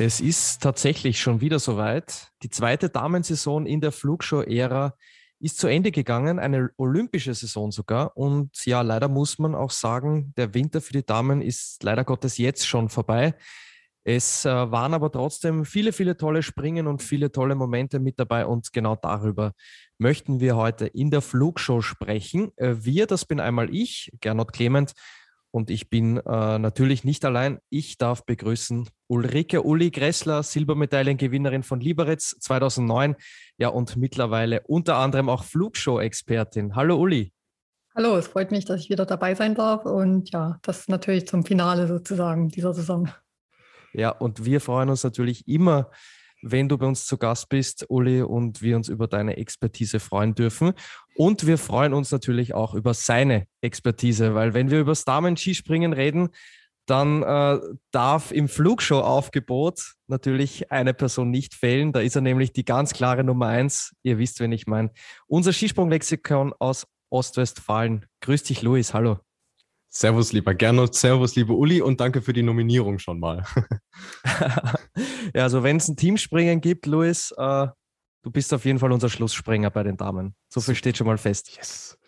Es ist tatsächlich schon wieder soweit. Die zweite Damensaison in der Flugshow-Ära ist zu Ende gegangen, eine olympische Saison sogar. Und ja, leider muss man auch sagen, der Winter für die Damen ist leider Gottes jetzt schon vorbei. Es äh, waren aber trotzdem viele, viele tolle Springen und viele tolle Momente mit dabei und genau darüber möchten wir heute in der Flugshow sprechen. Äh, wir, das bin einmal ich, Gernot Clement, und ich bin äh, natürlich nicht allein. Ich darf begrüßen Ulrike Uli Gressler, Silbermedaillengewinnerin von Liberec 2009. Ja, und mittlerweile unter anderem auch Flugshow-Expertin. Hallo Uli. Hallo, es freut mich, dass ich wieder dabei sein darf. Und ja, das natürlich zum Finale sozusagen dieser Saison. Ja, und wir freuen uns natürlich immer, wenn du bei uns zu Gast bist, Uli, und wir uns über deine Expertise freuen dürfen. Und wir freuen uns natürlich auch über seine Expertise, weil wenn wir über das Damen-Skispringen reden, dann äh, darf im Flugshow-Aufgebot natürlich eine Person nicht fehlen. Da ist er nämlich die ganz klare Nummer eins. Ihr wisst, wen ich meine. Unser Skisprung-Lexikon aus Ostwestfalen. Grüß dich, Luis. Hallo. Servus, lieber Gernot, Servus, liebe Uli und danke für die Nominierung schon mal. ja, also wenn es ein Teamspringen gibt, Luis, äh, du bist auf jeden Fall unser Schlussspringer bei den Damen. So viel steht schon mal fest. Yes.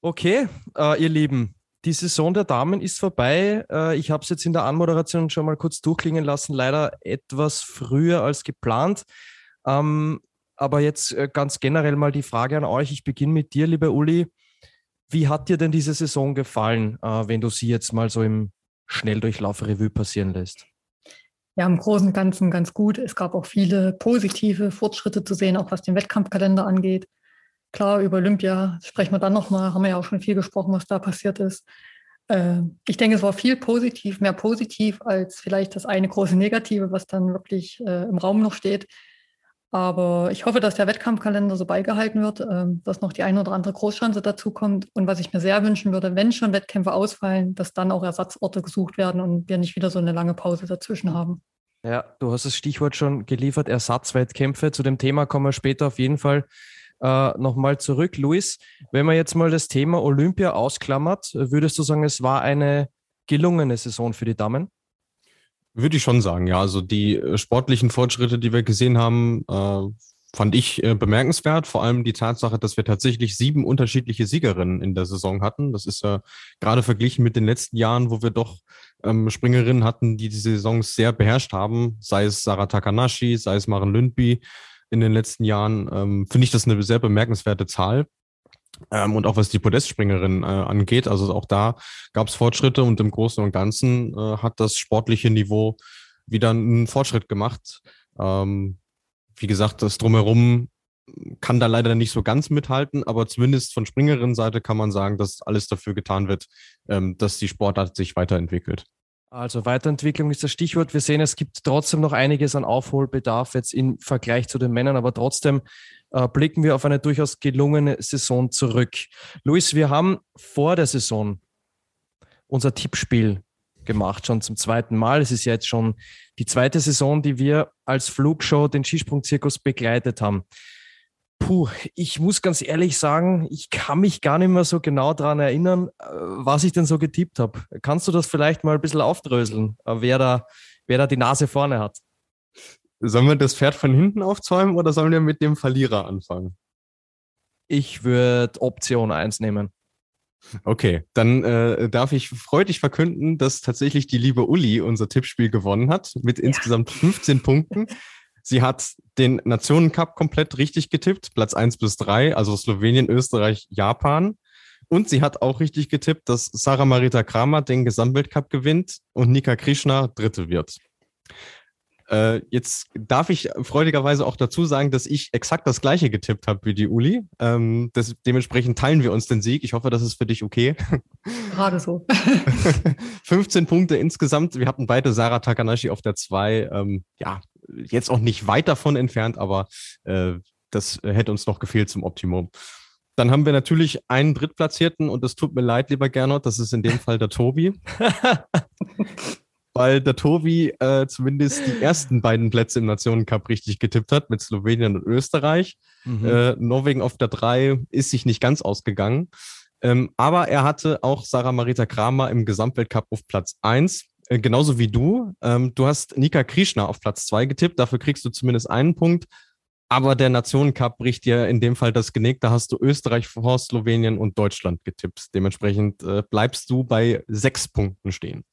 Okay, äh, ihr Lieben, die Saison der Damen ist vorbei. Äh, ich habe es jetzt in der Anmoderation schon mal kurz durchklingen lassen, leider etwas früher als geplant. Ähm, aber jetzt äh, ganz generell mal die Frage an euch. Ich beginne mit dir, lieber Uli. Wie hat dir denn diese Saison gefallen, äh, wenn du sie jetzt mal so im Schnelldurchlauf Revue passieren lässt? Ja, im Großen und Ganzen ganz gut. Es gab auch viele positive Fortschritte zu sehen, auch was den Wettkampfkalender angeht. Klar, über Olympia sprechen wir dann nochmal, haben wir ja auch schon viel gesprochen, was da passiert ist. Äh, ich denke, es war viel positiv, mehr positiv als vielleicht das eine große Negative, was dann wirklich äh, im Raum noch steht. Aber ich hoffe, dass der Wettkampfkalender so beigehalten wird, ähm, dass noch die eine oder andere Großschanze dazukommt. Und was ich mir sehr wünschen würde, wenn schon Wettkämpfe ausfallen, dass dann auch Ersatzorte gesucht werden und wir nicht wieder so eine lange Pause dazwischen haben. Ja, du hast das Stichwort schon geliefert, Ersatzwettkämpfe. Zu dem Thema kommen wir später auf jeden Fall äh, nochmal zurück. Luis, wenn man jetzt mal das Thema Olympia ausklammert, würdest du sagen, es war eine gelungene Saison für die Damen? Würde ich schon sagen, ja. Also die äh, sportlichen Fortschritte, die wir gesehen haben, äh, fand ich äh, bemerkenswert. Vor allem die Tatsache, dass wir tatsächlich sieben unterschiedliche Siegerinnen in der Saison hatten. Das ist ja äh, gerade verglichen mit den letzten Jahren, wo wir doch ähm, Springerinnen hatten, die die Saisons sehr beherrscht haben, sei es Sarah Takanashi, sei es Maren Lündby in den letzten Jahren, ähm, finde ich das eine sehr bemerkenswerte Zahl. Ähm, und auch was die Podestspringerin äh, angeht, also auch da gab es Fortschritte und im Großen und Ganzen äh, hat das sportliche Niveau wieder einen Fortschritt gemacht. Ähm, wie gesagt, das drumherum kann da leider nicht so ganz mithalten, aber zumindest von Springerinnenseite kann man sagen, dass alles dafür getan wird, ähm, dass die Sportart sich weiterentwickelt. Also Weiterentwicklung ist das Stichwort. Wir sehen, es gibt trotzdem noch einiges an Aufholbedarf jetzt im Vergleich zu den Männern, aber trotzdem äh, blicken wir auf eine durchaus gelungene Saison zurück. Luis, wir haben vor der Saison unser Tippspiel gemacht, schon zum zweiten Mal. Es ist ja jetzt schon die zweite Saison, die wir als Flugshow den Skisprungzirkus begleitet haben. Puh, ich muss ganz ehrlich sagen, ich kann mich gar nicht mehr so genau daran erinnern, äh, was ich denn so getippt habe. Kannst du das vielleicht mal ein bisschen aufdröseln, äh, wer da, wer da die Nase vorne hat? Sollen wir das Pferd von hinten aufzäumen oder sollen wir mit dem Verlierer anfangen? Ich würde Option 1 nehmen. Okay, dann äh, darf ich freudig verkünden, dass tatsächlich die liebe Uli unser Tippspiel gewonnen hat mit ja. insgesamt 15 Punkten. Sie hat den Nationencup komplett richtig getippt, Platz 1 bis 3, also Slowenien, Österreich, Japan. Und sie hat auch richtig getippt, dass Sarah Marita Kramer den Gesamtweltcup gewinnt und Nika Krishna Dritte wird. Äh, jetzt darf ich freudigerweise auch dazu sagen, dass ich exakt das gleiche getippt habe wie die Uli. Ähm, das, dementsprechend teilen wir uns den Sieg. Ich hoffe, das ist für dich okay. Gerade so. 15 Punkte insgesamt. Wir hatten beide Sarah Takanashi auf der 2. Ähm, ja, jetzt auch nicht weit davon entfernt, aber äh, das hätte uns noch gefehlt zum Optimum. Dann haben wir natürlich einen Drittplatzierten und es tut mir leid, lieber Gernot, das ist in dem Fall der Tobi. Weil der Tobi äh, zumindest die ersten beiden Plätze im Nationencup richtig getippt hat mit Slowenien und Österreich. Mhm. Äh, Norwegen auf der 3 ist sich nicht ganz ausgegangen. Ähm, aber er hatte auch Sarah Marita Kramer im Gesamtweltcup auf Platz 1. Äh, genauso wie du. Ähm, du hast Nika Krishna auf Platz 2 getippt. Dafür kriegst du zumindest einen Punkt. Aber der Nationencup bricht dir in dem Fall das Genick. Da hast du Österreich vor Slowenien und Deutschland getippt. Dementsprechend äh, bleibst du bei sechs Punkten stehen.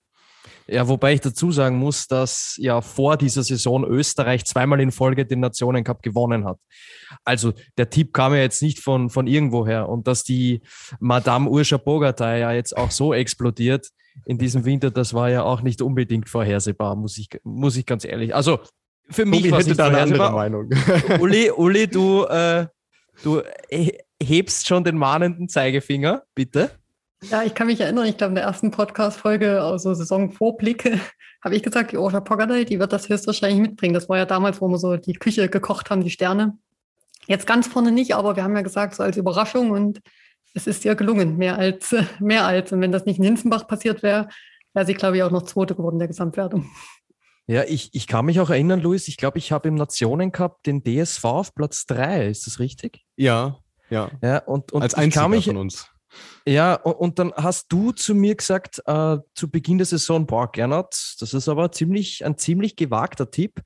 Ja, wobei ich dazu sagen muss, dass ja vor dieser Saison Österreich zweimal in Folge den Nationencup gewonnen hat. Also der Tipp kam ja jetzt nicht von, von irgendwoher. Und dass die Madame Urscha Bogatay ja jetzt auch so explodiert in diesem Winter, das war ja auch nicht unbedingt vorhersehbar, muss ich, muss ich ganz ehrlich. Also für mich war es da eine andere Meinung. Uli, Uli du, äh, du hebst schon den mahnenden Zeigefinger, bitte. Ja, ich kann mich erinnern, ich glaube, in der ersten Podcast-Folge, also Saisonvorblicke, habe ich gesagt, die Orja Pogadai, die wird das höchstwahrscheinlich mitbringen. Das war ja damals, wo wir so die Küche gekocht haben, die Sterne. Jetzt ganz vorne nicht, aber wir haben ja gesagt, so als Überraschung und es ist ihr gelungen, mehr als, mehr als. Und wenn das nicht in Hinzenbach passiert wäre, wäre sie, glaube ich, auch noch Zweite geworden der Gesamtwertung. Ja, ich, ich kann mich auch erinnern, Luis, ich glaube, ich habe im Nationencup den DSV auf Platz 3, ist das richtig? Ja, ja. ja und, und Als einziger mich, von uns. Ja, und, und, dann hast du zu mir gesagt, äh, zu Beginn der Saison, boah, Gernot, das ist aber ziemlich, ein ziemlich gewagter Tipp.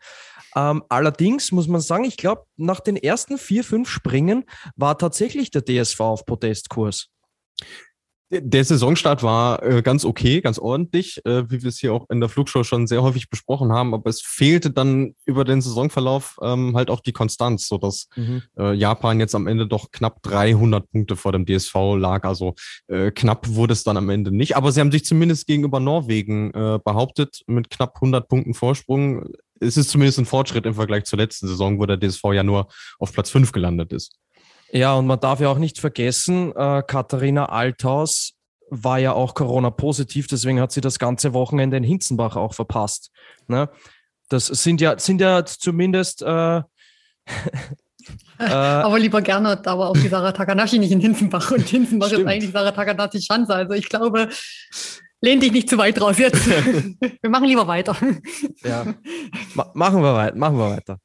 Ähm, allerdings muss man sagen, ich glaube, nach den ersten vier, fünf Springen war tatsächlich der DSV auf Protestkurs. Der Saisonstart war äh, ganz okay, ganz ordentlich, äh, wie wir es hier auch in der Flugshow schon sehr häufig besprochen haben, aber es fehlte dann über den Saisonverlauf ähm, halt auch die Konstanz, so dass mhm. äh, Japan jetzt am Ende doch knapp 300 Punkte vor dem DSV lag. Also knapp wurde es dann am Ende nicht, aber sie haben sich zumindest gegenüber Norwegen behauptet mit knapp 100 Punkten Vorsprung. Es ist zumindest ein Fortschritt im Vergleich zur letzten Saison, wo der DSV ja nur auf Platz 5 gelandet ist. Ja, und man darf ja auch nicht vergessen, äh, Katharina Althaus war ja auch Corona-positiv, deswegen hat sie das ganze Wochenende in Hinzenbach auch verpasst. Ne? Das sind ja, sind ja zumindest. Äh, äh, aber lieber Gernot, da war auch die Sarah Takanashi nicht in Hinzenbach und Hinzenbach Stimmt. ist eigentlich Sarah Takanashi Schanze. Also ich glaube, lehn dich nicht zu weit raus jetzt. wir machen lieber weiter. ja, Ma machen wir weiter, machen wir weiter.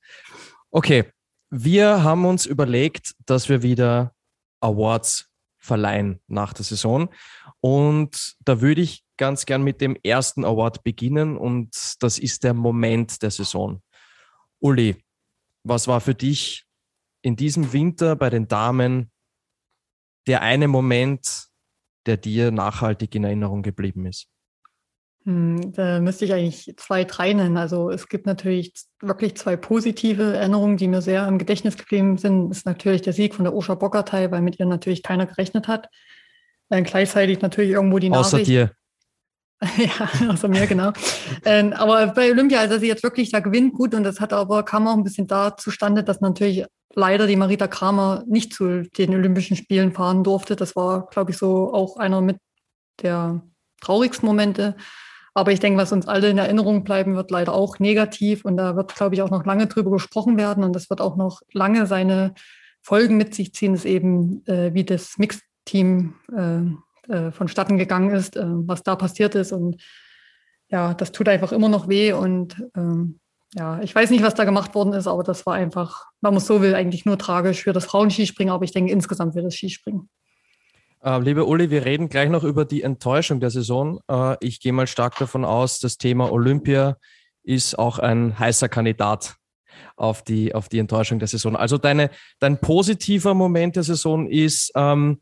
Okay, wir haben uns überlegt, dass wir wieder Awards verleihen nach der Saison. Und da würde ich ganz gern mit dem ersten Award beginnen und das ist der Moment der Saison. Uli, was war für dich in diesem Winter bei den Damen der eine Moment, der dir nachhaltig in Erinnerung geblieben ist? Hm, da müsste ich eigentlich zwei, drei nennen. Also es gibt natürlich wirklich zwei positive Erinnerungen, die mir sehr im Gedächtnis geblieben sind. Das ist natürlich der Sieg von der Osha Bockertei, weil mit ihr natürlich keiner gerechnet hat. Dann gleichzeitig natürlich irgendwo die Außer Nachricht. dir. ja, außer mir, genau. ähm, aber bei Olympia, also sie jetzt wirklich da gewinnt, gut. Und das hat aber, kam auch ein bisschen da zustande, dass natürlich leider die Marita Kramer nicht zu den Olympischen Spielen fahren durfte. Das war, glaube ich, so auch einer mit der traurigsten Momente. Aber ich denke, was uns alle in Erinnerung bleiben wird, leider auch negativ. Und da wird, glaube ich, auch noch lange drüber gesprochen werden. Und das wird auch noch lange seine Folgen mit sich ziehen, ist eben, äh, wie das Mixteam äh, äh, vonstatten gegangen ist, äh, was da passiert ist. Und ja, das tut einfach immer noch weh. Und ähm, ja, ich weiß nicht, was da gemacht worden ist, aber das war einfach, man muss so will, eigentlich nur tragisch für das Frauenskispringen. Aber ich denke insgesamt für das Skispringen. Äh, liebe Uli, wir reden gleich noch über die Enttäuschung der Saison. Äh, ich gehe mal stark davon aus, das Thema Olympia ist auch ein heißer Kandidat auf die, auf die Enttäuschung der Saison. Also deine, dein positiver Moment der Saison ist ähm,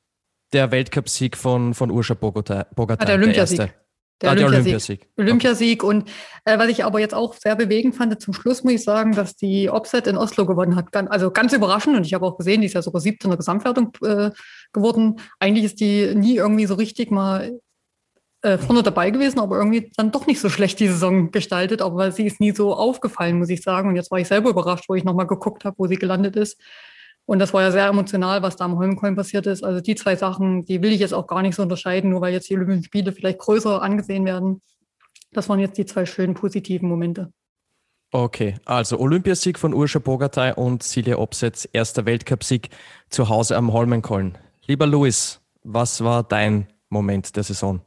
der Weltcupsieg von, von Urscha Bogota, Bogota. Ah, der Olympiasieg. Der, der ah, Olympiasieg. Olympiasieg. Olympiasieg. Und äh, was ich aber jetzt auch sehr bewegend fand, zum Schluss muss ich sagen, dass die Offset in Oslo gewonnen hat. Also ganz überraschend. Und ich habe auch gesehen, die ist ja sogar siebte in der Gesamtwertung äh, geworden. Eigentlich ist die nie irgendwie so richtig mal äh, vorne dabei gewesen, aber irgendwie dann doch nicht so schlecht die Saison gestaltet. Aber sie ist nie so aufgefallen, muss ich sagen. Und jetzt war ich selber überrascht, wo ich nochmal geguckt habe, wo sie gelandet ist. Und das war ja sehr emotional, was da am Holmenkollen passiert ist. Also die zwei Sachen, die will ich jetzt auch gar nicht so unterscheiden, nur weil jetzt die Olympischen Spiele vielleicht größer angesehen werden. Das waren jetzt die zwei schönen positiven Momente. Okay, also Olympiasieg von Urscha Bogatay und Silja Opsetz, erster Weltcupsieg zu Hause am Holmenkollen. Lieber Luis, was war dein Moment der Saison?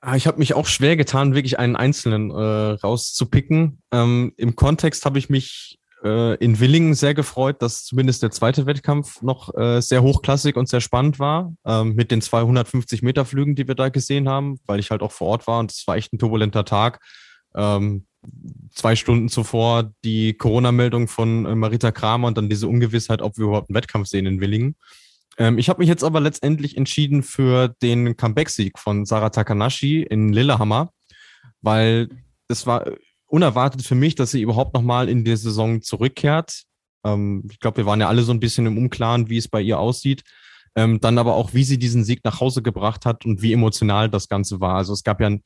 Ah, ich habe mich auch schwer getan, wirklich einen einzelnen äh, rauszupicken. Ähm, Im Kontext habe ich mich äh, in Willingen sehr gefreut, dass zumindest der zweite Wettkampf noch äh, sehr hochklassig und sehr spannend war, ähm, mit den 250 Meter Flügen, die wir da gesehen haben, weil ich halt auch vor Ort war und es war echt ein turbulenter Tag. Ähm, zwei Stunden zuvor die Corona-Meldung von äh, Marita Kramer und dann diese Ungewissheit, ob wir überhaupt einen Wettkampf sehen in Willingen. Ähm, ich habe mich jetzt aber letztendlich entschieden für den Comeback-Sieg von Sarah Takanashi in Lillehammer, weil es war unerwartet für mich, dass sie überhaupt nochmal in die Saison zurückkehrt. Ähm, ich glaube, wir waren ja alle so ein bisschen im Unklaren, wie es bei ihr aussieht. Ähm, dann aber auch, wie sie diesen Sieg nach Hause gebracht hat und wie emotional das Ganze war. Also es gab ja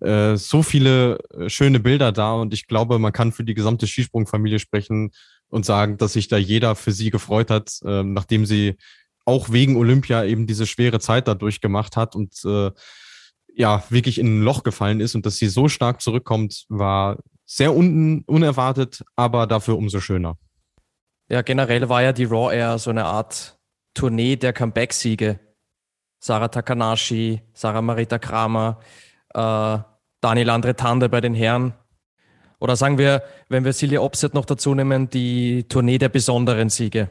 äh, so viele äh, schöne Bilder da und ich glaube, man kann für die gesamte Skisprungfamilie sprechen und sagen, dass sich da jeder für sie gefreut hat, äh, nachdem sie auch wegen Olympia eben diese schwere Zeit da durchgemacht hat und äh, ja, wirklich in ein Loch gefallen ist und dass sie so stark zurückkommt, war sehr un unerwartet, aber dafür umso schöner. Ja, generell war ja die Raw Air so eine Art Tournee der Comeback-Siege. Sarah Takanashi, Sarah Marita Kramer, äh, Daniel Andre Tande bei den Herren. Oder sagen wir, wenn wir Silja Opset noch dazu nehmen, die Tournee der besonderen Siege.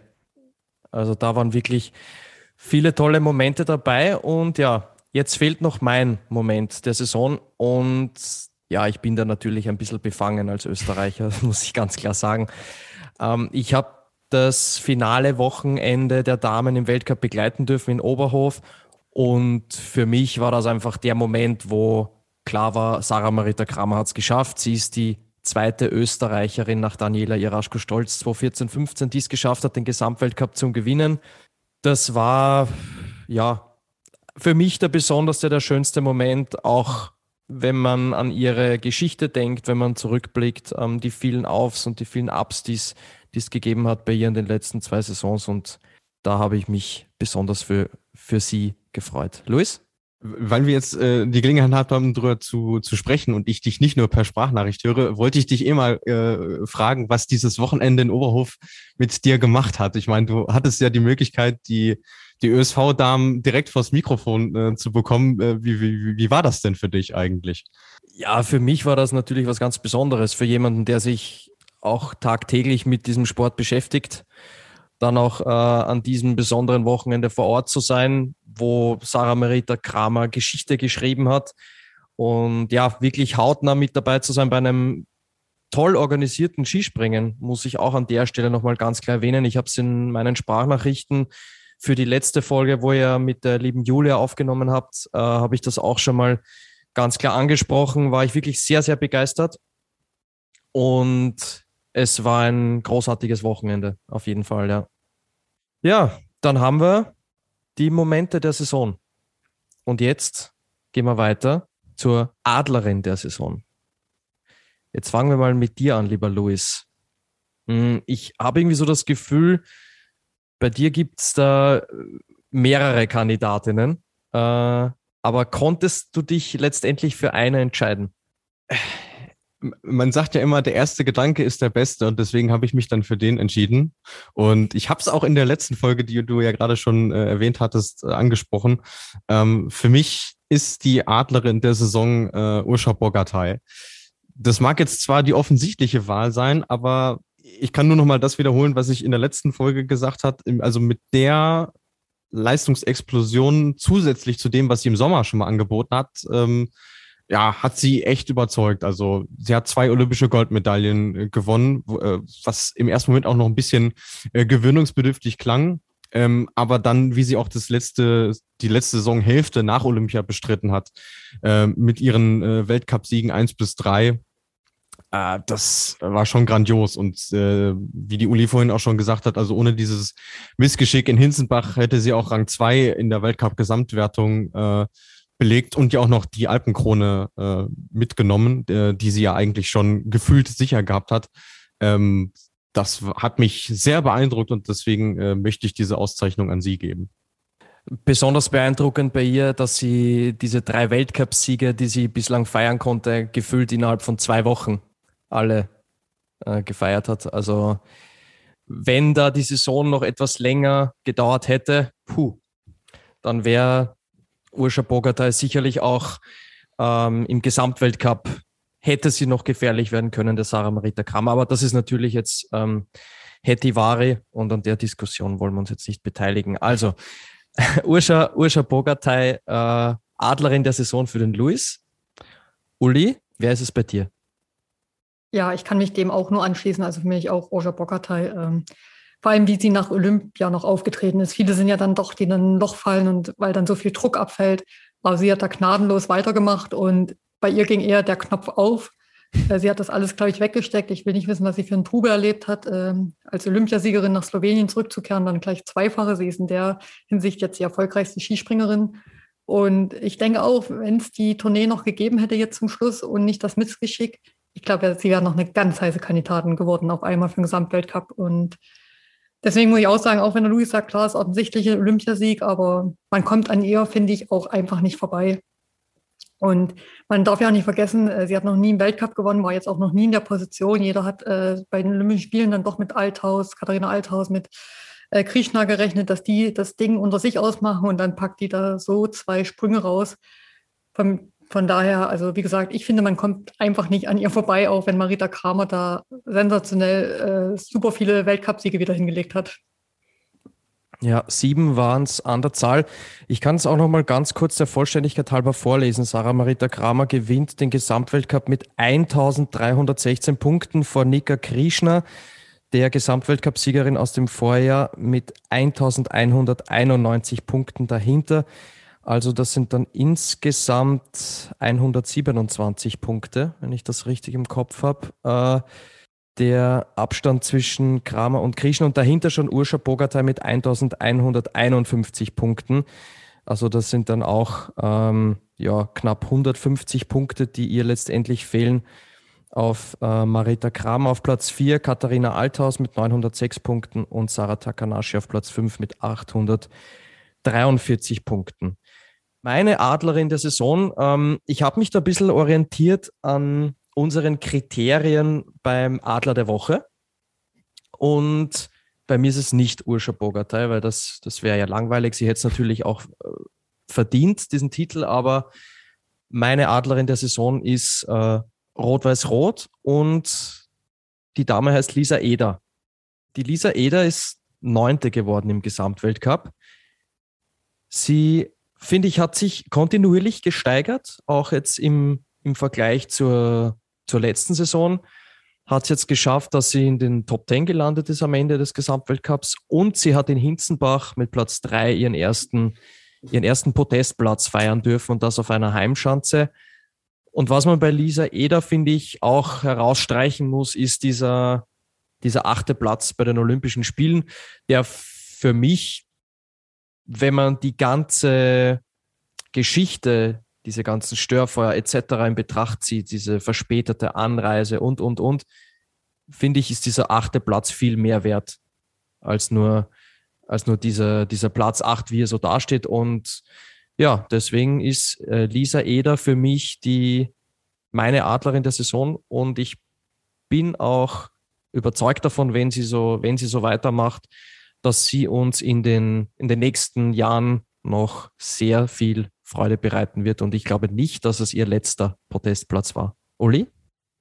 Also da waren wirklich viele tolle Momente dabei und ja, jetzt fehlt noch mein Moment der Saison und ja, ich bin da natürlich ein bisschen befangen als Österreicher, muss ich ganz klar sagen. Ähm, ich habe das finale Wochenende der Damen im Weltcup begleiten dürfen in Oberhof und für mich war das einfach der Moment, wo klar war, Sarah Marita Kramer hat es geschafft. Sie ist die zweite Österreicherin nach Daniela Jaraschko-Stolz 2014, 15, die es geschafft hat, den Gesamtweltcup zu gewinnen. Das war, ja, für mich der besonderste, der schönste Moment, auch wenn man an ihre Geschichte denkt, wenn man zurückblickt, ähm, die vielen Aufs und die vielen Ups, die es gegeben hat bei ihr in den letzten zwei Saisons. Und da habe ich mich besonders für, für sie gefreut. Luis? weil wir jetzt äh, die Gelegenheit haben, darüber zu, zu sprechen und ich dich nicht nur per Sprachnachricht höre, wollte ich dich eh mal äh, fragen, was dieses Wochenende in Oberhof mit dir gemacht hat. Ich meine, du hattest ja die Möglichkeit, die, die ÖSV-Damen direkt vors Mikrofon äh, zu bekommen. Äh, wie, wie, wie war das denn für dich eigentlich? Ja, für mich war das natürlich was ganz Besonderes. Für jemanden, der sich auch tagtäglich mit diesem Sport beschäftigt dann auch äh, an diesem besonderen Wochenende vor Ort zu sein, wo Sarah Merita Kramer Geschichte geschrieben hat und ja, wirklich hautnah mit dabei zu sein bei einem toll organisierten Skispringen, muss ich auch an der Stelle nochmal ganz klar erwähnen. Ich habe es in meinen Sprachnachrichten für die letzte Folge, wo ihr mit der lieben Julia aufgenommen habt, äh, habe ich das auch schon mal ganz klar angesprochen, war ich wirklich sehr, sehr begeistert. Und es war ein großartiges Wochenende, auf jeden Fall, ja. Ja, dann haben wir die Momente der Saison. Und jetzt gehen wir weiter zur Adlerin der Saison. Jetzt fangen wir mal mit dir an, lieber Luis. Hm, ich habe irgendwie so das Gefühl, bei dir gibt es da mehrere Kandidatinnen. Äh, aber konntest du dich letztendlich für eine entscheiden? man sagt ja immer, der erste Gedanke ist der beste und deswegen habe ich mich dann für den entschieden. Und ich habe es auch in der letzten Folge, die du ja gerade schon äh, erwähnt hattest, äh, angesprochen. Ähm, für mich ist die Adlerin der Saison äh, Urscha Bogatay. Das mag jetzt zwar die offensichtliche Wahl sein, aber ich kann nur noch mal das wiederholen, was ich in der letzten Folge gesagt habe. Also mit der Leistungsexplosion zusätzlich zu dem, was sie im Sommer schon mal angeboten hat, ähm, ja, hat sie echt überzeugt. Also sie hat zwei olympische Goldmedaillen äh, gewonnen, äh, was im ersten Moment auch noch ein bisschen äh, gewöhnungsbedürftig klang. Ähm, aber dann, wie sie auch das letzte, die letzte Saisonhälfte nach Olympia bestritten hat, äh, mit ihren äh, Weltcupsiegen eins bis drei, äh, das war schon grandios. Und äh, wie die Uli vorhin auch schon gesagt hat, also ohne dieses Missgeschick in Hinzenbach hätte sie auch Rang zwei in der Weltcup-Gesamtwertung äh, belegt und ja auch noch die Alpenkrone äh, mitgenommen, äh, die sie ja eigentlich schon gefühlt sicher gehabt hat. Ähm, das hat mich sehr beeindruckt und deswegen äh, möchte ich diese Auszeichnung an sie geben. Besonders beeindruckend bei ihr, dass sie diese drei Weltcupsiege, die sie bislang feiern konnte, gefühlt innerhalb von zwei Wochen alle äh, gefeiert hat. Also wenn da die Saison noch etwas länger gedauert hätte, puh, dann wäre Urscha Bogartai sicherlich auch ähm, im Gesamtweltcup hätte sie noch gefährlich werden können, der Sarah Marita Kramer. Aber das ist natürlich jetzt ähm, Hetivari und an der Diskussion wollen wir uns jetzt nicht beteiligen. Also, Urscha, Urscha Bogartai, äh, Adlerin der Saison für den Luis. Uli, wer ist es bei dir? Ja, ich kann mich dem auch nur anschließen. Also für mich auch Roger Bogartai. Ähm, vor allem, wie sie nach Olympia noch aufgetreten ist. Viele sind ja dann doch, die dann ein Loch fallen und weil dann so viel Druck abfällt. Aber sie hat da gnadenlos weitergemacht und bei ihr ging eher der Knopf auf. Äh, sie hat das alles, glaube ich, weggesteckt. Ich will nicht wissen, was sie für ein Trube erlebt hat, ähm, als Olympiasiegerin nach Slowenien zurückzukehren, dann gleich zweifache. Sie ist in der Hinsicht jetzt die erfolgreichste Skispringerin. Und ich denke auch, wenn es die Tournee noch gegeben hätte jetzt zum Schluss und nicht das Missgeschick, ich glaube, sie wäre noch eine ganz heiße Kandidatin geworden auf einmal für den Gesamtweltcup. Und deswegen muss ich auch sagen, auch wenn der Luis sagt, klar, ist offensichtlich ein Olympiasieg, aber man kommt an ihr, finde ich, auch einfach nicht vorbei. Und man darf ja auch nicht vergessen, äh, sie hat noch nie einen Weltcup gewonnen, war jetzt auch noch nie in der Position. Jeder hat äh, bei den Olympischen Spielen dann doch mit Althaus, Katharina Althaus, mit äh, Krishna gerechnet, dass die das Ding unter sich ausmachen und dann packt die da so zwei Sprünge raus. Von, von daher, also wie gesagt, ich finde, man kommt einfach nicht an ihr vorbei, auch wenn Marita Kramer da sensationell äh, super viele Weltcupsiege wieder hingelegt hat. Ja, sieben waren es an der Zahl. Ich kann es auch noch mal ganz kurz der Vollständigkeit halber vorlesen. Sarah Marita Kramer gewinnt den Gesamtweltcup mit 1316 Punkten vor Nika Krishna, der Gesamtweltcup-Siegerin aus dem Vorjahr mit 1191 Punkten dahinter. Also das sind dann insgesamt 127 Punkte, wenn ich das richtig im Kopf habe. Äh, der Abstand zwischen Kramer und Krishna und dahinter schon Urscha Bogatay mit 1151 Punkten. Also das sind dann auch ähm, ja, knapp 150 Punkte, die ihr letztendlich fehlen. Auf äh, Marita Kramer auf Platz 4, Katharina Althaus mit 906 Punkten und Sarah Takanashi auf Platz 5 mit 843 Punkten. Meine Adlerin der Saison, ähm, ich habe mich da ein bisschen orientiert an unseren Kriterien beim Adler der Woche. Und bei mir ist es nicht Urscha Bogatay, weil das, das wäre ja langweilig. Sie hätte es natürlich auch äh, verdient, diesen Titel, aber meine Adlerin der Saison ist äh, Rot-Weiß-Rot und die Dame heißt Lisa Eder. Die Lisa Eder ist Neunte geworden im Gesamtweltcup. Sie, finde ich, hat sich kontinuierlich gesteigert, auch jetzt im, im Vergleich zur, zur letzten Saison hat es jetzt geschafft, dass sie in den Top 10 gelandet ist am Ende des Gesamtweltcups und sie hat in Hinzenbach mit Platz 3 ihren ersten, ihren ersten Podestplatz feiern dürfen und das auf einer Heimschanze. Und was man bei Lisa Eder, finde ich, auch herausstreichen muss, ist dieser, dieser achte Platz bei den Olympischen Spielen, der für mich, wenn man die ganze Geschichte diese ganzen Störfeuer etc. in Betracht zieht, diese verspätete Anreise und, und, und, finde ich, ist dieser achte Platz viel mehr wert als nur, als nur dieser, dieser Platz acht, wie er so dasteht. Und ja, deswegen ist äh, Lisa Eder für mich die meine Adlerin der Saison und ich bin auch überzeugt davon, wenn sie so, wenn sie so weitermacht, dass sie uns in den, in den nächsten Jahren noch sehr viel Freude bereiten wird. Und ich glaube nicht, dass es ihr letzter Protestplatz war. Uli?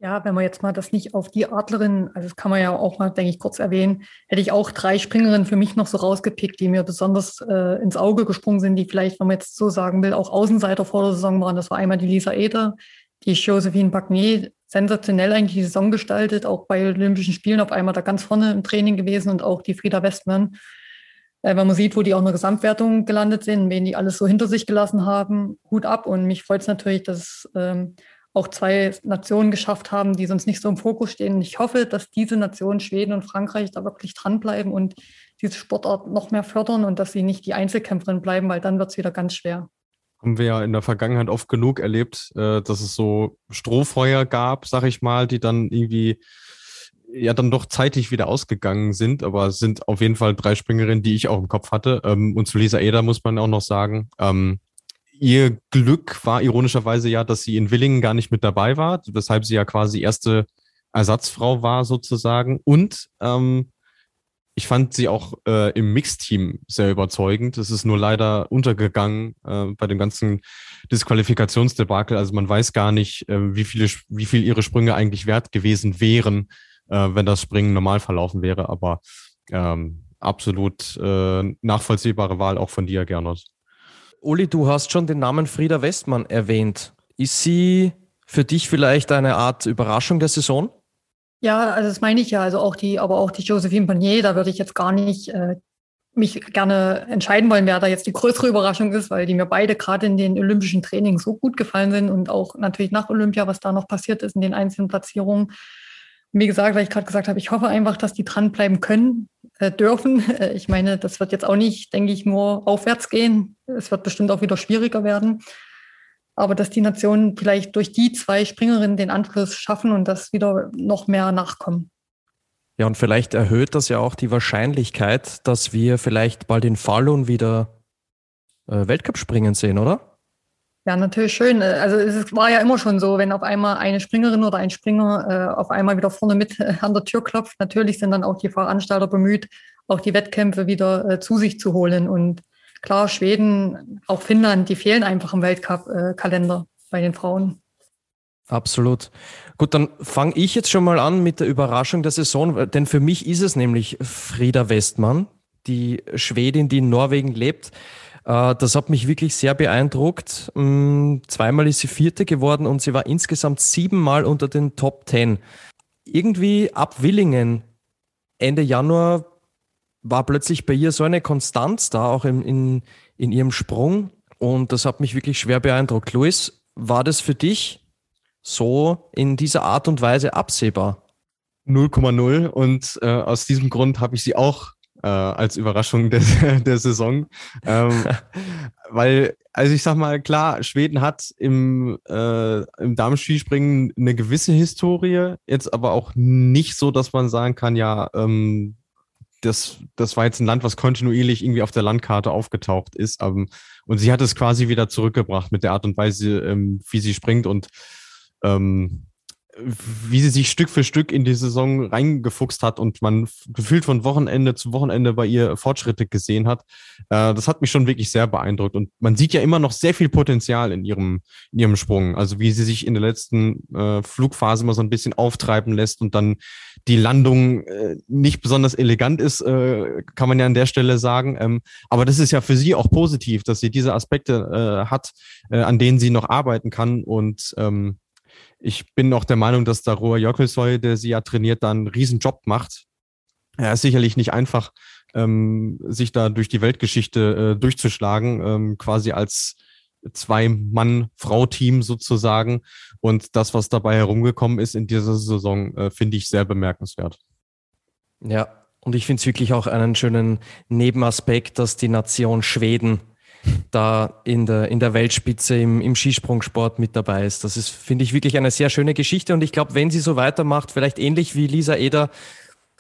Ja, wenn man jetzt mal das nicht auf die Adlerin, also das kann man ja auch mal, denke ich, kurz erwähnen, hätte ich auch drei Springerinnen für mich noch so rausgepickt, die mir besonders äh, ins Auge gesprungen sind, die vielleicht, wenn man jetzt so sagen will, auch Außenseiter vor der Saison waren. Das war einmal die Lisa Eder, die Josephine Bagnier, sensationell eigentlich die Saison gestaltet, auch bei Olympischen Spielen auf einmal da ganz vorne im Training gewesen und auch die Frieda Westmann, äh, wenn man sieht, wo die auch in der Gesamtwertung gelandet sind, wen die alles so hinter sich gelassen haben, Hut ab. Und mich freut es natürlich, dass ähm, auch zwei Nationen geschafft haben, die sonst nicht so im Fokus stehen. Ich hoffe, dass diese Nationen, Schweden und Frankreich, da wirklich dranbleiben und diese Sportart noch mehr fördern und dass sie nicht die Einzelkämpferin bleiben, weil dann wird es wieder ganz schwer. Haben wir ja in der Vergangenheit oft genug erlebt, äh, dass es so Strohfeuer gab, sag ich mal, die dann irgendwie ja dann doch zeitig wieder ausgegangen sind, aber es sind auf jeden Fall drei Springerinnen, die ich auch im Kopf hatte. Ähm, und zu Lisa Eder muss man auch noch sagen, ähm, ihr Glück war ironischerweise ja, dass sie in Willingen gar nicht mit dabei war, weshalb sie ja quasi erste Ersatzfrau war sozusagen. Und ähm, ich fand sie auch äh, im Mixteam sehr überzeugend. Es ist nur leider untergegangen äh, bei dem ganzen Disqualifikationsdebakel. Also man weiß gar nicht, äh, wie viele, wie viel ihre Sprünge eigentlich wert gewesen wären, äh, wenn das Springen normal verlaufen wäre. Aber ähm, absolut äh, nachvollziehbare Wahl auch von dir, Gernot. Uli, du hast schon den Namen Frieda Westmann erwähnt. Ist sie für dich vielleicht eine Art Überraschung der Saison? Ja, also das meine ich ja. Also auch die, aber auch die Josephine Panier, da würde ich jetzt gar nicht äh, mich gerne entscheiden wollen, wer da jetzt die größere Überraschung ist, weil die mir beide gerade in den olympischen Trainings so gut gefallen sind und auch natürlich nach Olympia, was da noch passiert ist in den einzelnen Platzierungen. wie gesagt, weil ich gerade gesagt habe, ich hoffe einfach, dass die dranbleiben können, äh, dürfen. Äh, ich meine, das wird jetzt auch nicht, denke ich, nur aufwärts gehen. Es wird bestimmt auch wieder schwieriger werden aber dass die Nationen vielleicht durch die zwei Springerinnen den Anschluss schaffen und dass wieder noch mehr nachkommen. Ja, und vielleicht erhöht das ja auch die Wahrscheinlichkeit, dass wir vielleicht bald in Fallon wieder äh, Weltcup springen sehen, oder? Ja, natürlich schön. Also es war ja immer schon so, wenn auf einmal eine Springerin oder ein Springer äh, auf einmal wieder vorne mit äh, an der Tür klopft, natürlich sind dann auch die Veranstalter bemüht, auch die Wettkämpfe wieder äh, zu sich zu holen. Und klar, Schweden, auch Finnland, die fehlen einfach im Weltcup-Kalender bei den Frauen. Absolut. Gut, dann fange ich jetzt schon mal an mit der Überraschung der Saison, denn für mich ist es nämlich Frieda Westmann, die Schwedin, die in Norwegen lebt. Äh, das hat mich wirklich sehr beeindruckt. Mm, zweimal ist sie Vierte geworden und sie war insgesamt siebenmal unter den Top Ten. Irgendwie ab Willingen Ende Januar war plötzlich bei ihr so eine Konstanz da, auch in, in, in ihrem Sprung. Und das hat mich wirklich schwer beeindruckt. Luis, war das für dich so in dieser Art und Weise absehbar? 0,0 und äh, aus diesem Grund habe ich sie auch äh, als Überraschung der, der Saison. Ähm, weil, also ich sag mal, klar, Schweden hat im, äh, im Damenskispringen eine gewisse Historie, jetzt aber auch nicht so, dass man sagen kann, ja, ähm, das, das war jetzt ein Land, was kontinuierlich irgendwie auf der Landkarte aufgetaucht ist. Ähm, und sie hat es quasi wieder zurückgebracht mit der Art und Weise, ähm, wie sie springt und ähm, wie sie sich Stück für Stück in die Saison reingefuchst hat und man gefühlt von Wochenende zu Wochenende bei ihr Fortschritte gesehen hat. Äh, das hat mich schon wirklich sehr beeindruckt. Und man sieht ja immer noch sehr viel Potenzial in ihrem, in ihrem Sprung. Also wie sie sich in der letzten äh, Flugphase mal so ein bisschen auftreiben lässt und dann die Landung äh, nicht besonders elegant ist, äh, kann man ja an der Stelle sagen. Ähm, aber das ist ja für sie auch positiv, dass sie diese Aspekte äh, hat, äh, an denen sie noch arbeiten kann und ähm, ich bin auch der Meinung, dass der Roa Jökulsoy, der sie ja trainiert, da einen riesen Job macht. Er ist sicherlich nicht einfach, ähm, sich da durch die Weltgeschichte äh, durchzuschlagen, ähm, quasi als Zwei-Mann-Frau-Team sozusagen. Und das, was dabei herumgekommen ist in dieser Saison, äh, finde ich sehr bemerkenswert. Ja, und ich finde es wirklich auch einen schönen Nebenaspekt, dass die Nation Schweden da in der, in der Weltspitze im, im Skisprungsport mit dabei ist. Das ist, finde ich, wirklich eine sehr schöne Geschichte. Und ich glaube, wenn sie so weitermacht, vielleicht ähnlich wie Lisa Eder,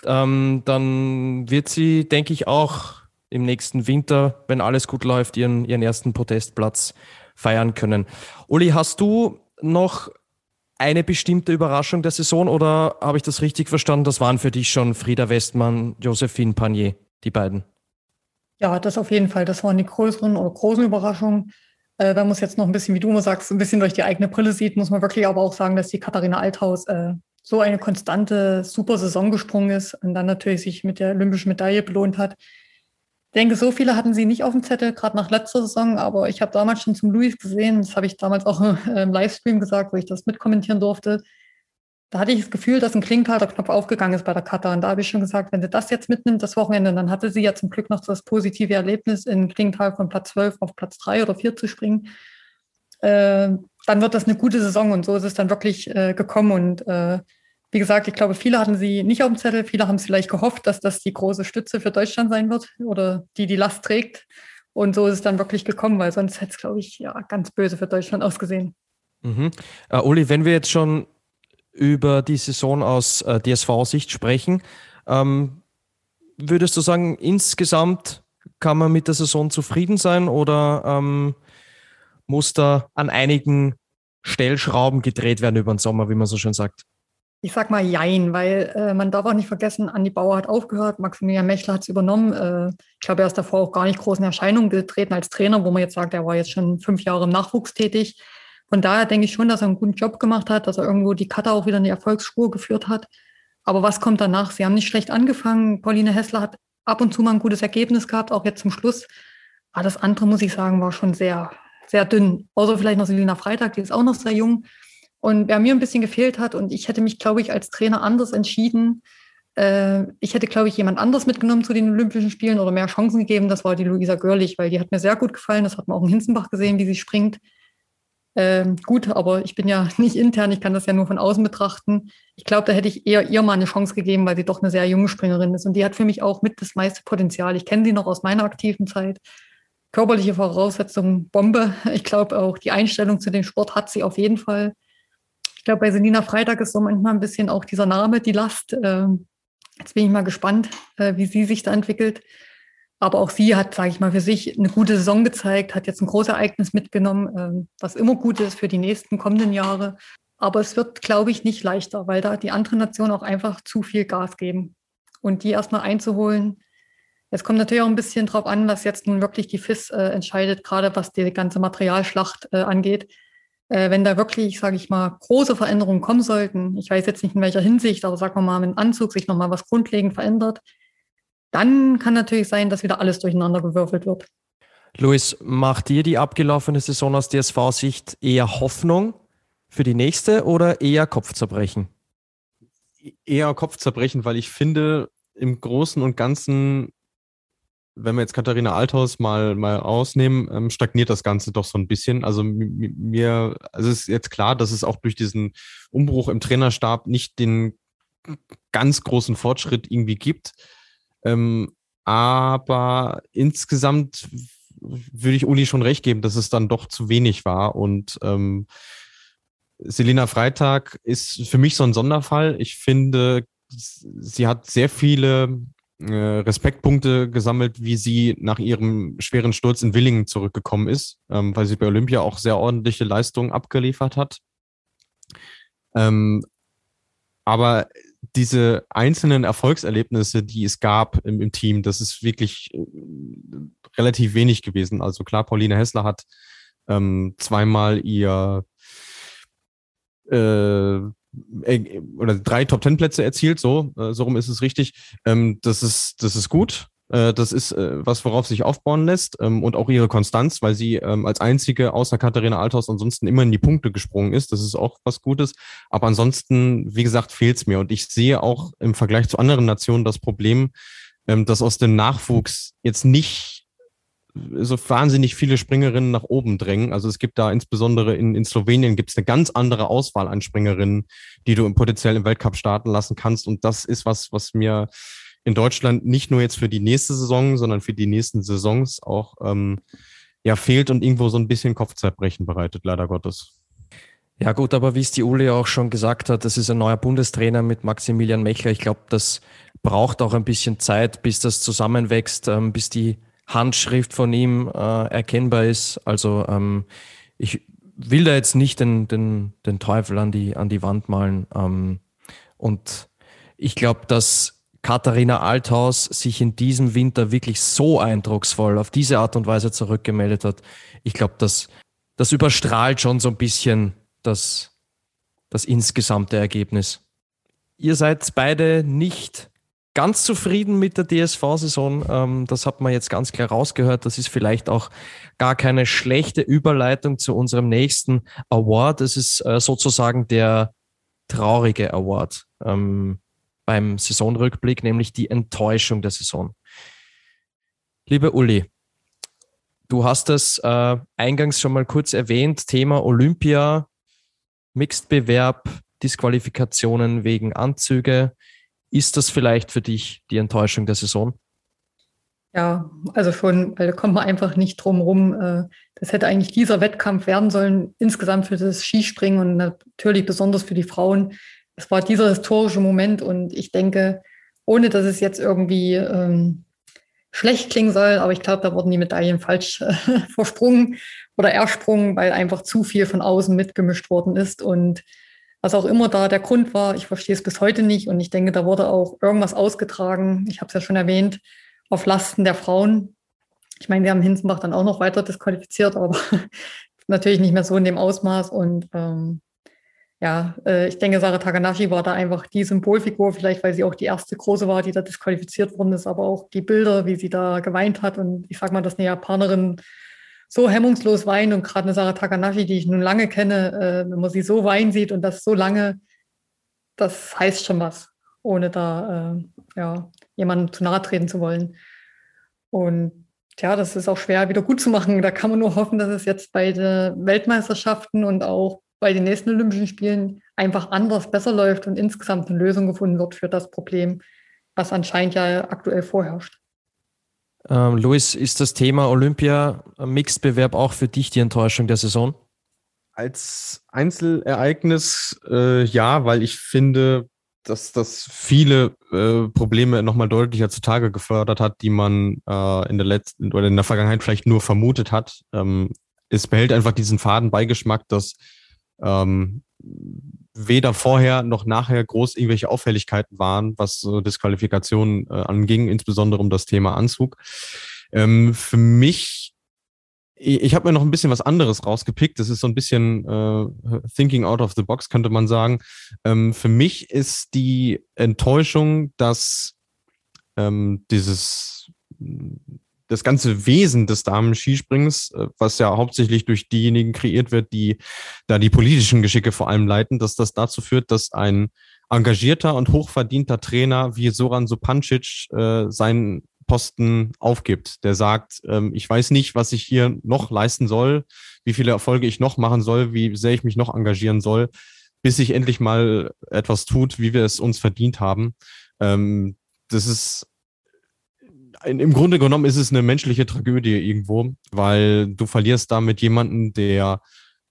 ähm, dann wird sie, denke ich, auch im nächsten Winter, wenn alles gut läuft, ihren, ihren ersten Protestplatz feiern können. Uli, hast du noch eine bestimmte Überraschung der Saison oder habe ich das richtig verstanden? Das waren für dich schon Frieda Westmann, Josephine Panier, die beiden. Ja, das auf jeden Fall. Das waren die größeren oder großen Überraschungen. Äh, wenn man es jetzt noch ein bisschen, wie du immer sagst, ein bisschen durch die eigene Brille sieht, muss man wirklich aber auch sagen, dass die Katharina Althaus äh, so eine konstante, super Saison gesprungen ist und dann natürlich sich mit der olympischen Medaille belohnt hat. Ich denke, so viele hatten sie nicht auf dem Zettel, gerade nach letzter Saison, aber ich habe damals schon zum Luis gesehen, das habe ich damals auch im Livestream gesagt, wo ich das mitkommentieren durfte, da hatte ich das Gefühl, dass ein Klinghalterknopf aufgegangen ist bei der Kata. Und da habe ich schon gesagt, wenn sie das jetzt mitnimmt, das Wochenende, dann hatte sie ja zum Glück noch das positive Erlebnis, in Klingenthal von Platz 12 auf Platz 3 oder 4 zu springen. Äh, dann wird das eine gute Saison und so ist es dann wirklich äh, gekommen. Und äh, wie gesagt, ich glaube, viele hatten sie nicht auf dem Zettel, viele haben es vielleicht gehofft, dass das die große Stütze für Deutschland sein wird oder die die Last trägt. Und so ist es dann wirklich gekommen, weil sonst hätte es, glaube ich, ja, ganz böse für Deutschland ausgesehen. Mhm. Uh, Uli, wenn wir jetzt schon über die Saison aus äh, DSV-Sicht sprechen. Ähm, würdest du sagen, insgesamt kann man mit der Saison zufrieden sein oder ähm, muss da an einigen Stellschrauben gedreht werden über den Sommer, wie man so schön sagt? Ich sag mal Jein, weil äh, man darf auch nicht vergessen, Andi Bauer hat aufgehört, Maximilian Mechler hat es übernommen. Äh, ich glaube, er ist davor auch gar nicht groß in Erscheinung getreten als Trainer, wo man jetzt sagt, er war jetzt schon fünf Jahre im Nachwuchs tätig. Von daher denke ich schon, dass er einen guten Job gemacht hat, dass er irgendwo die Cutter auch wieder in die Erfolgsspur geführt hat. Aber was kommt danach? Sie haben nicht schlecht angefangen. Pauline Hessler hat ab und zu mal ein gutes Ergebnis gehabt, auch jetzt zum Schluss. Aber das andere, muss ich sagen, war schon sehr, sehr dünn. Außer vielleicht noch Selina Freitag, die ist auch noch sehr jung. Und wer mir ein bisschen gefehlt hat, und ich hätte mich, glaube ich, als Trainer anders entschieden, äh, ich hätte, glaube ich, jemand anders mitgenommen zu den Olympischen Spielen oder mehr Chancen gegeben. Das war die Luisa Görlich, weil die hat mir sehr gut gefallen. Das hat man auch in Hinzenbach gesehen, wie sie springt. Ähm, gut, aber ich bin ja nicht intern, ich kann das ja nur von außen betrachten. Ich glaube, da hätte ich eher ihr mal eine Chance gegeben, weil sie doch eine sehr junge Springerin ist. Und die hat für mich auch mit das meiste Potenzial. Ich kenne sie noch aus meiner aktiven Zeit. Körperliche Voraussetzungen, Bombe. Ich glaube auch, die Einstellung zu dem Sport hat sie auf jeden Fall. Ich glaube, bei Selina Freitag ist so manchmal ein bisschen auch dieser Name die Last. Ähm, jetzt bin ich mal gespannt, äh, wie sie sich da entwickelt. Aber auch sie hat, sage ich mal, für sich eine gute Saison gezeigt, hat jetzt ein großes Ereignis mitgenommen, ähm, was immer gut ist für die nächsten kommenden Jahre. Aber es wird, glaube ich, nicht leichter, weil da die anderen Nationen auch einfach zu viel Gas geben. Und die erstmal einzuholen, es kommt natürlich auch ein bisschen drauf an, was jetzt nun wirklich die FIS äh, entscheidet, gerade was die ganze Materialschlacht äh, angeht äh, wenn da wirklich, sage ich mal, große Veränderungen kommen sollten, ich weiß jetzt nicht in welcher Hinsicht, aber sagen wir mal, mit dem Anzug sich nochmal was grundlegend verändert, dann kann natürlich sein, dass wieder alles durcheinander gewürfelt wird. Luis, macht dir die abgelaufene Saison aus DSV-Sicht eher Hoffnung für die nächste oder eher Kopfzerbrechen? Eher Kopfzerbrechen, weil ich finde, im Großen und Ganzen wenn wir jetzt Katharina Althaus mal, mal ausnehmen, ähm, stagniert das Ganze doch so ein bisschen. Also mir, also es ist jetzt klar, dass es auch durch diesen Umbruch im Trainerstab nicht den ganz großen Fortschritt irgendwie gibt. Ähm, aber insgesamt würde ich Uli schon recht geben, dass es dann doch zu wenig war. Und ähm, Selina Freitag ist für mich so ein Sonderfall. Ich finde, sie hat sehr viele äh, Respektpunkte gesammelt, wie sie nach ihrem schweren Sturz in Willingen zurückgekommen ist, ähm, weil sie bei Olympia auch sehr ordentliche Leistungen abgeliefert hat. Ähm, aber diese einzelnen Erfolgserlebnisse, die es gab im, im Team, das ist wirklich äh, relativ wenig gewesen. Also klar, Pauline Hessler hat ähm, zweimal ihr äh, oder drei Top Ten Plätze erzielt, so, äh, so rum ist es richtig. Ähm, das ist, das ist gut. Äh, das ist äh, was, worauf sich aufbauen lässt ähm, und auch ihre Konstanz, weil sie ähm, als einzige außer Katharina Althaus ansonsten immer in die Punkte gesprungen ist. Das ist auch was Gutes. Aber ansonsten, wie gesagt, fehlt es mir. Und ich sehe auch im Vergleich zu anderen Nationen das Problem, ähm, dass aus dem Nachwuchs jetzt nicht so wahnsinnig viele Springerinnen nach oben drängen. Also es gibt da insbesondere in, in Slowenien gibt es eine ganz andere Auswahl an Springerinnen, die du potenziell im Weltcup starten lassen kannst. Und das ist was, was mir in Deutschland nicht nur jetzt für die nächste Saison, sondern für die nächsten Saisons auch ähm, ja fehlt und irgendwo so ein bisschen Kopfzerbrechen bereitet, leider Gottes. Ja gut, aber wie es die Uli auch schon gesagt hat, das ist ein neuer Bundestrainer mit Maximilian Mechler. Ich glaube, das braucht auch ein bisschen Zeit, bis das zusammenwächst, ähm, bis die Handschrift von ihm äh, erkennbar ist. Also ähm, ich will da jetzt nicht den, den, den Teufel an die, an die Wand malen. Ähm, und ich glaube, dass Katharina Althaus sich in diesem Winter wirklich so eindrucksvoll auf diese Art und Weise zurückgemeldet hat. Ich glaube, das, das überstrahlt schon so ein bisschen das, das insgesamte Ergebnis. Ihr seid beide nicht ganz zufrieden mit der DSV-Saison. Ähm, das hat man jetzt ganz klar rausgehört. Das ist vielleicht auch gar keine schlechte Überleitung zu unserem nächsten Award. Das ist äh, sozusagen der traurige Award ähm, beim Saisonrückblick, nämlich die Enttäuschung der Saison. Liebe Uli, du hast es äh, eingangs schon mal kurz erwähnt, Thema Olympia, Mixed-Bewerb, Disqualifikationen wegen Anzüge. Ist das vielleicht für dich die Enttäuschung der Saison? Ja, also schon, weil da kommt man einfach nicht drum rum. Äh, das hätte eigentlich dieser Wettkampf werden sollen, insgesamt für das Skispringen und natürlich besonders für die Frauen. Es war dieser historische Moment und ich denke, ohne dass es jetzt irgendwie ähm, schlecht klingen soll, aber ich glaube, da wurden die Medaillen falsch äh, versprungen oder ersprungen, weil einfach zu viel von außen mitgemischt worden ist. Und Was auch immer da der Grund war, ich verstehe es bis heute nicht. Und ich denke, da wurde auch irgendwas ausgetragen, ich habe es ja schon erwähnt, auf Lasten der Frauen. Ich meine, wir haben Hinsenbach dann auch noch weiter disqualifiziert, aber natürlich nicht mehr so in dem Ausmaß. Und ähm, ja, äh, ich denke, Sarah Takanashi war da einfach die Symbolfigur, vielleicht weil sie auch die erste große war, die da disqualifiziert worden ist, aber auch die Bilder, wie sie da geweint hat. Und ich sag mal, dass eine Japanerin so hemmungslos weint und gerade eine Sarah Takanashi, die ich nun lange kenne, äh, wenn man sie so weinen sieht und das so lange, das heißt schon was, ohne da äh, ja, jemandem zu nahe treten zu wollen. Und ja, das ist auch schwer wieder gut zu machen. Da kann man nur hoffen, dass es jetzt bei den Weltmeisterschaften und auch bei den nächsten Olympischen Spielen einfach anders, besser läuft und insgesamt eine Lösung gefunden wird für das Problem, was anscheinend ja aktuell vorherrscht. Ähm, Luis, ist das Thema Olympia Mixed-Bewerb auch für dich die Enttäuschung der Saison? Als Einzelereignis äh, ja, weil ich finde, dass das viele äh, Probleme nochmal deutlicher zutage gefördert hat, die man äh, in der letzten oder in der Vergangenheit vielleicht nur vermutet hat. Ähm, es behält einfach diesen faden Beigeschmack, dass ähm, weder vorher noch nachher groß irgendwelche Auffälligkeiten waren, was so Disqualifikationen äh, anging, insbesondere um das Thema Anzug. Ähm, für mich, ich, ich habe mir noch ein bisschen was anderes rausgepickt. Das ist so ein bisschen äh, Thinking out of the box, könnte man sagen. Ähm, für mich ist die Enttäuschung, dass ähm, dieses das ganze Wesen des Damen-Skisprings, äh, was ja hauptsächlich durch diejenigen kreiert wird, die da die politischen Geschicke vor allem leiten, dass das dazu führt, dass ein engagierter und hochverdienter Trainer wie Soran Supancic äh, seinen Posten aufgibt. Der sagt, ähm, ich weiß nicht, was ich hier noch leisten soll, wie viele Erfolge ich noch machen soll, wie sehr ich mich noch engagieren soll, bis sich endlich mal etwas tut, wie wir es uns verdient haben. Ähm, das ist im Grunde genommen ist es eine menschliche Tragödie irgendwo, weil du verlierst damit jemanden, der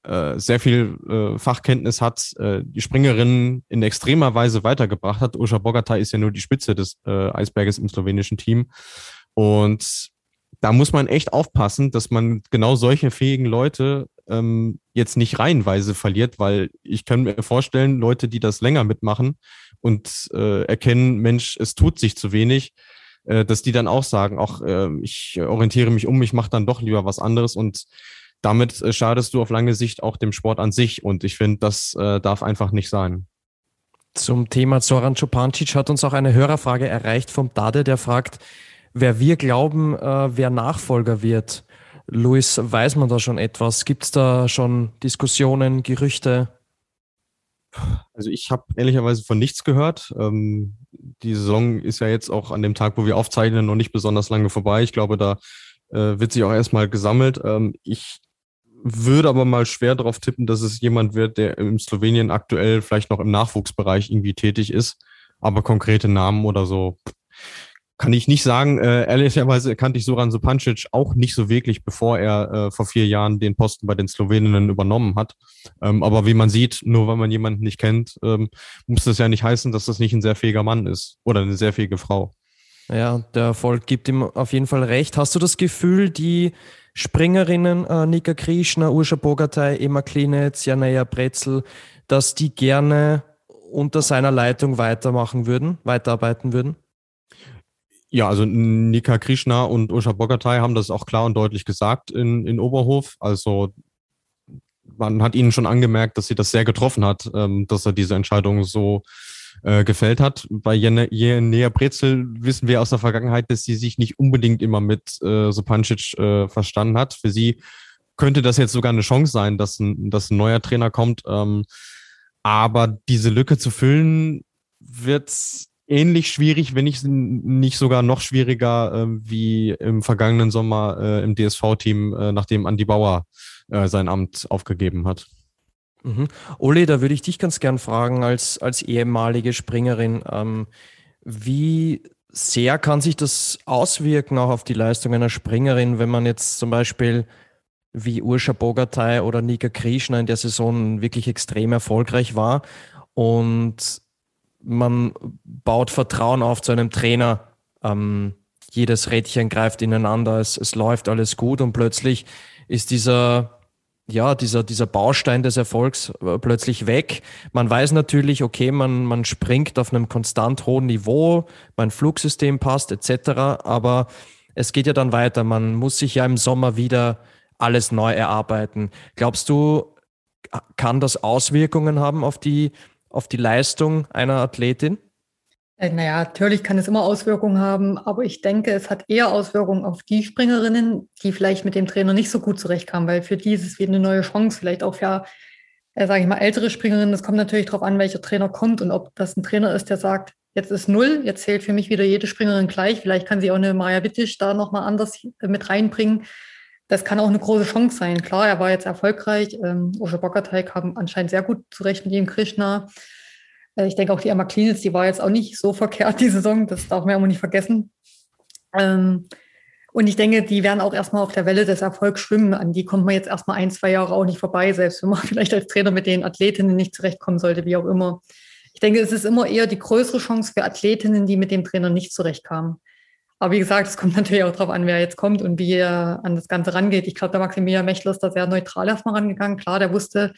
äh, sehr viel äh, Fachkenntnis hat, äh, die Springerin in extremer Weise weitergebracht hat. Usha Bogatay ist ja nur die Spitze des äh, Eisberges im slowenischen Team. Und da muss man echt aufpassen, dass man genau solche fähigen Leute ähm, jetzt nicht reihenweise verliert, weil ich kann mir vorstellen, Leute, die das länger mitmachen und äh, erkennen, Mensch, es tut sich zu wenig, äh, dass die dann auch sagen, auch äh, ich orientiere mich um, ich mache dann doch lieber was anderes und damit äh, schadest du auf lange Sicht auch dem Sport an sich und ich finde, das äh, darf einfach nicht sein. Zum Thema Zoran Czopancic hat uns auch eine Hörerfrage erreicht vom Dade, der fragt, wer wir glauben, äh, wer Nachfolger wird. Luis, weiß man da schon etwas? Gibt es da schon Diskussionen, Gerüchte? Also ich habe ehrlicherweise von nichts gehört. Ähm, die Saison ist ja jetzt auch an dem Tag, wo wir aufzeichnen, noch nicht besonders lange vorbei. Ich glaube, da äh, wird sich auch erstmal gesammelt. Ähm, ich würde aber mal schwer darauf tippen, dass es jemand wird, der in Slowenien aktuell vielleicht noch im Nachwuchsbereich irgendwie tätig ist. Aber konkrete Namen oder so kann ich nicht sagen. Äh, ehrlicherweise kannte ich Soran Supancic auch nicht so wirklich, bevor er äh, vor vier Jahren den Posten bei den Sloweninnen übernommen hat. Ähm, aber wie man sieht, nur weil man jemanden nicht kennt, ähm, muss das ja nicht heißen, dass das nicht ein sehr fähiger Mann ist oder eine sehr fähige Frau. Ja, der Erfolg gibt ihm auf jeden Fall recht. Hast du das Gefühl, die Springerinnen äh, Nika Krishna, Urscha Bogatay, Emma Klinetz, Janeja Pretzel, dass die gerne unter seiner Leitung weitermachen würden, weiterarbeiten würden? Ja, also Nika Krishna und Usha Bogatay haben das auch klar und deutlich gesagt in, in Oberhof. Also man hat ihnen schon angemerkt, dass sie das sehr getroffen hat, ähm, dass er diese Entscheidung so äh, gefällt hat. Bei Jenea Brezel wissen wir aus der Vergangenheit, dass sie sich nicht unbedingt immer mit äh, Sopancic äh, verstanden hat. Für sie könnte das jetzt sogar eine Chance sein, dass ein, dass ein neuer Trainer kommt. Ähm, aber diese Lücke zu füllen, wird ähnlich schwierig, wenn nicht, nicht sogar noch schwieriger äh, wie im vergangenen Sommer äh, im DSV-Team, äh, nachdem Andi Bauer äh, sein Amt aufgegeben hat. Mhm. Ole, da würde ich dich ganz gern fragen, als, als ehemalige Springerin, ähm, wie sehr kann sich das auswirken auch auf die Leistung einer Springerin, wenn man jetzt zum Beispiel wie Urscha Bogatay oder Nika Krishna in der Saison wirklich extrem erfolgreich war und man baut Vertrauen auf zu einem Trainer. Ähm, jedes Rädchen greift ineinander, es, es läuft alles gut und plötzlich ist dieser, ja, dieser, dieser Baustein des Erfolgs äh, plötzlich weg. Man weiß natürlich, okay, man, man springt auf einem konstant hohen Niveau, mein Flugsystem passt etc. Aber es geht ja dann weiter. Man muss sich ja im Sommer wieder alles neu erarbeiten. Glaubst du, kann das Auswirkungen haben auf die, auf die Leistung einer Athletin? Äh, naja, natürlich kann es immer Auswirkungen haben, aber ich denke, es hat eher Auswirkungen auf die Springerinnen, die vielleicht mit dem Trainer nicht so gut zurechtkamen, weil für die ist es wie eine neue Chance, vielleicht auch für, äh, sage ich mal, ältere Springerinnen. Es kommt natürlich darauf an, welcher Trainer kommt und ob das ein Trainer ist, der sagt, jetzt ist null, jetzt zählt für mich wieder jede Springerin gleich. Vielleicht kann sie auch eine Maja Wittisch da nochmal anders äh, mit reinbringen. Das kann auch eine große Chance sein. Klar, er war jetzt erfolgreich. Ähm, Osho Bokatai kam anscheinend sehr gut zurecht mit ihm, Krishna. Äh, ich denke auch die Emma Cleans, die war jetzt auch nicht so verkehrt die Saison, das darf man ja immer nicht vergessen. Ähm, und ich denke, die werden auch erstmal auf der Welle des Erfolgs schwimmen. An die kommt man jetzt erstmal ein, zwei Jahre auch nicht vorbei, selbst wenn man vielleicht als Trainer mit den Athletinnen nicht zurechtkommen sollte, wie auch immer. Ich denke, es ist immer eher die größere Chance für Athletinnen, die mit dem Trainer nicht zurechtkamen. Aber wie gesagt, es kommt natürlich auch darauf an, wer jetzt kommt und wie er an das Ganze rangeht. Ich glaube, der Maximilian Mechler ist da sehr neutral erstmal rangegangen. Klar, der wusste,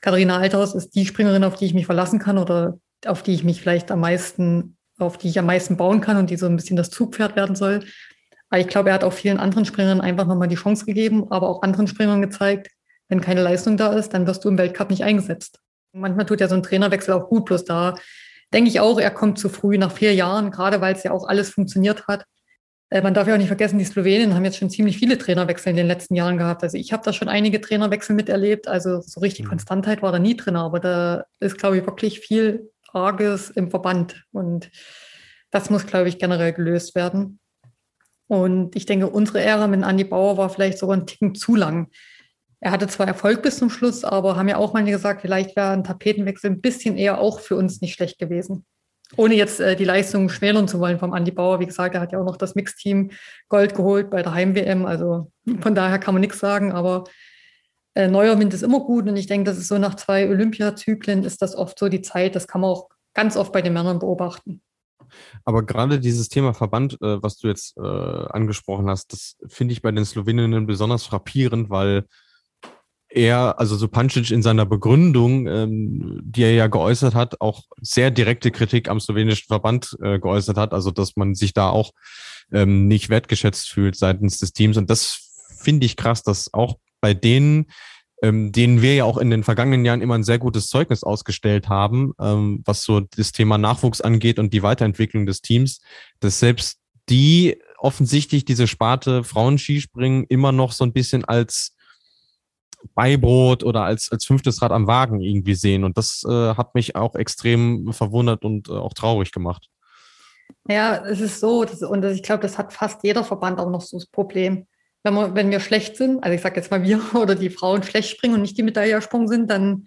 Katharina Althaus ist die Springerin, auf die ich mich verlassen kann oder auf die ich mich vielleicht am meisten, auf die ich am meisten bauen kann und die so ein bisschen das Zugpferd werden soll. Aber ich glaube, er hat auch vielen anderen Springern einfach nochmal die Chance gegeben, aber auch anderen Springern gezeigt, wenn keine Leistung da ist, dann wirst du im Weltcup nicht eingesetzt. Manchmal tut ja so ein Trainerwechsel auch gut, bloß da denke ich auch, er kommt zu früh nach vier Jahren, gerade weil es ja auch alles funktioniert hat. Äh, man darf ja auch nicht vergessen, die Slowenen haben jetzt schon ziemlich viele Trainerwechsel in den letzten Jahren gehabt. Also ich habe da schon einige Trainerwechsel miterlebt. Also so richtig mhm. Konstantheit war da nie drin, aber da ist, glaube ich, wirklich viel Arges im Verband. Und das muss, glaube ich, generell gelöst werden. Und ich denke, unsere Ära mit Andi Bauer war vielleicht sogar ein Ticken zu lang. Er hatte zwar Erfolg bis zum Schluss, aber haben ja auch manche gesagt, vielleicht wäre ein Tapetenwechsel ein bisschen eher auch für uns nicht schlecht gewesen. Ohne jetzt äh, die Leistung schmälern zu wollen vom Andi Bauer. Wie gesagt, er hat ja auch noch das Mixteam Gold geholt bei der Heim-WM. Also von daher kann man nichts sagen. Aber äh, neuer Wind ist immer gut. Und ich denke, das ist so nach zwei Olympiazyklen ist das oft so die Zeit. Das kann man auch ganz oft bei den Männern beobachten. Aber gerade dieses Thema Verband, äh, was du jetzt äh, angesprochen hast, das finde ich bei den Sloweninnen besonders frappierend, weil er, also so Pancic in seiner Begründung, ähm, die er ja geäußert hat, auch sehr direkte Kritik am slowenischen Verband äh, geäußert hat, also dass man sich da auch ähm, nicht wertgeschätzt fühlt seitens des Teams. Und das finde ich krass, dass auch bei denen, ähm, denen wir ja auch in den vergangenen Jahren immer ein sehr gutes Zeugnis ausgestellt haben, ähm, was so das Thema Nachwuchs angeht und die Weiterentwicklung des Teams, dass selbst die offensichtlich diese Sparte Frauenskispringen immer noch so ein bisschen als Beibrot oder als, als fünftes Rad am Wagen irgendwie sehen. Und das äh, hat mich auch extrem verwundert und äh, auch traurig gemacht. Ja, es ist so, das, und ich glaube, das hat fast jeder Verband auch noch so das Problem. Wenn wir, wenn wir schlecht sind, also ich sage jetzt mal wir oder die Frauen schlecht springen und nicht die Medaille ersprungen sind, dann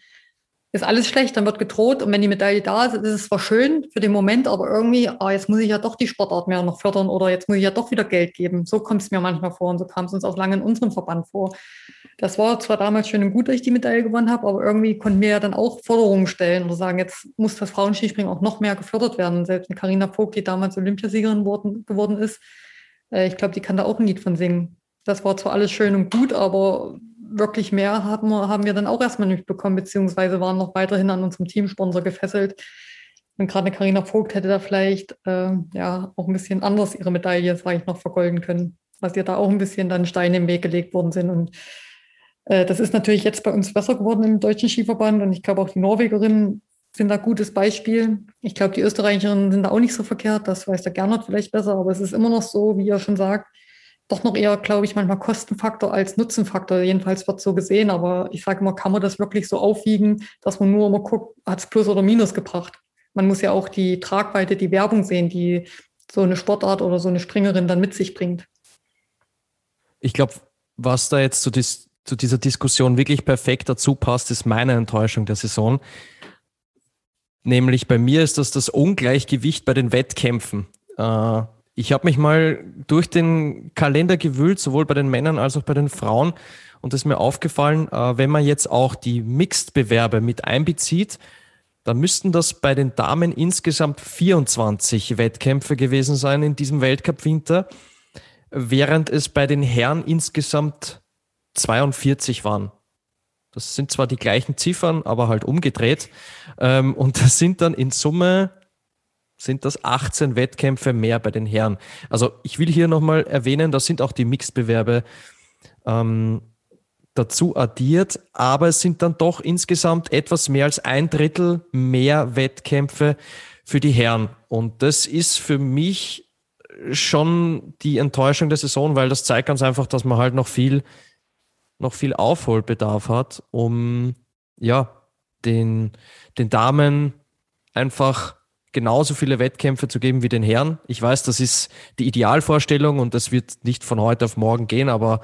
ist alles schlecht, dann wird gedroht und wenn die Medaille da ist, ist es zwar schön für den Moment, aber irgendwie, ah, jetzt muss ich ja doch die Sportart mehr noch fördern oder jetzt muss ich ja doch wieder Geld geben. So kommt es mir manchmal vor und so kam es uns auch lange in unserem Verband vor. Das war zwar damals schön und gut, dass ich die Medaille gewonnen habe, aber irgendwie konnten wir ja dann auch Forderungen stellen oder sagen, jetzt muss das Frauenskispringen auch noch mehr gefördert werden. Selbst eine Carina Vogt, die damals Olympiasiegerin worden, geworden ist, äh, ich glaube, die kann da auch ein Lied von singen. Das war zwar alles schön und gut, aber wirklich mehr haben wir, haben wir dann auch erstmal nicht bekommen, beziehungsweise waren noch weiterhin an unserem Teamsponsor gefesselt. Und gerade Karina Vogt hätte da vielleicht äh, ja auch ein bisschen anders ihre Medaille, sage ich, noch vergolden können, was ihr da auch ein bisschen dann Steine im Weg gelegt worden sind. Und das ist natürlich jetzt bei uns besser geworden im deutschen Skiverband und ich glaube auch die Norwegerinnen sind da gutes Beispiel. Ich glaube, die Österreicherinnen sind da auch nicht so verkehrt, das weiß der Gernot vielleicht besser, aber es ist immer noch so, wie er schon sagt, doch noch eher, glaube ich, manchmal Kostenfaktor als Nutzenfaktor. Jedenfalls wird so gesehen. Aber ich sage immer, kann man das wirklich so aufwiegen, dass man nur immer guckt, hat es Plus oder Minus gebracht? Man muss ja auch die Tragweite, die Werbung sehen, die so eine Sportart oder so eine Springerin dann mit sich bringt. Ich glaube, was da jetzt zu, dis zu dieser Diskussion wirklich perfekt dazu passt, ist meine Enttäuschung der Saison. Nämlich bei mir ist das das Ungleichgewicht bei den Wettkämpfen. Äh, ich habe mich mal durch den Kalender gewühlt, sowohl bei den Männern als auch bei den Frauen. Und es ist mir aufgefallen, äh, wenn man jetzt auch die Mixed-Bewerbe mit einbezieht, dann müssten das bei den Damen insgesamt 24 Wettkämpfe gewesen sein in diesem Weltcup-Winter, während es bei den Herren insgesamt 42 waren. Das sind zwar die gleichen Ziffern, aber halt umgedreht. Ähm, und das sind dann in Summe sind das 18 Wettkämpfe mehr bei den Herren. Also ich will hier nochmal erwähnen, das sind auch die Mixbewerbe ähm, dazu addiert, aber es sind dann doch insgesamt etwas mehr als ein Drittel mehr Wettkämpfe für die Herren. Und das ist für mich schon die Enttäuschung der Saison, weil das zeigt ganz einfach, dass man halt noch viel noch viel Aufholbedarf hat, um ja, den, den Damen einfach genauso viele Wettkämpfe zu geben wie den Herren. Ich weiß, das ist die Idealvorstellung und das wird nicht von heute auf morgen gehen, aber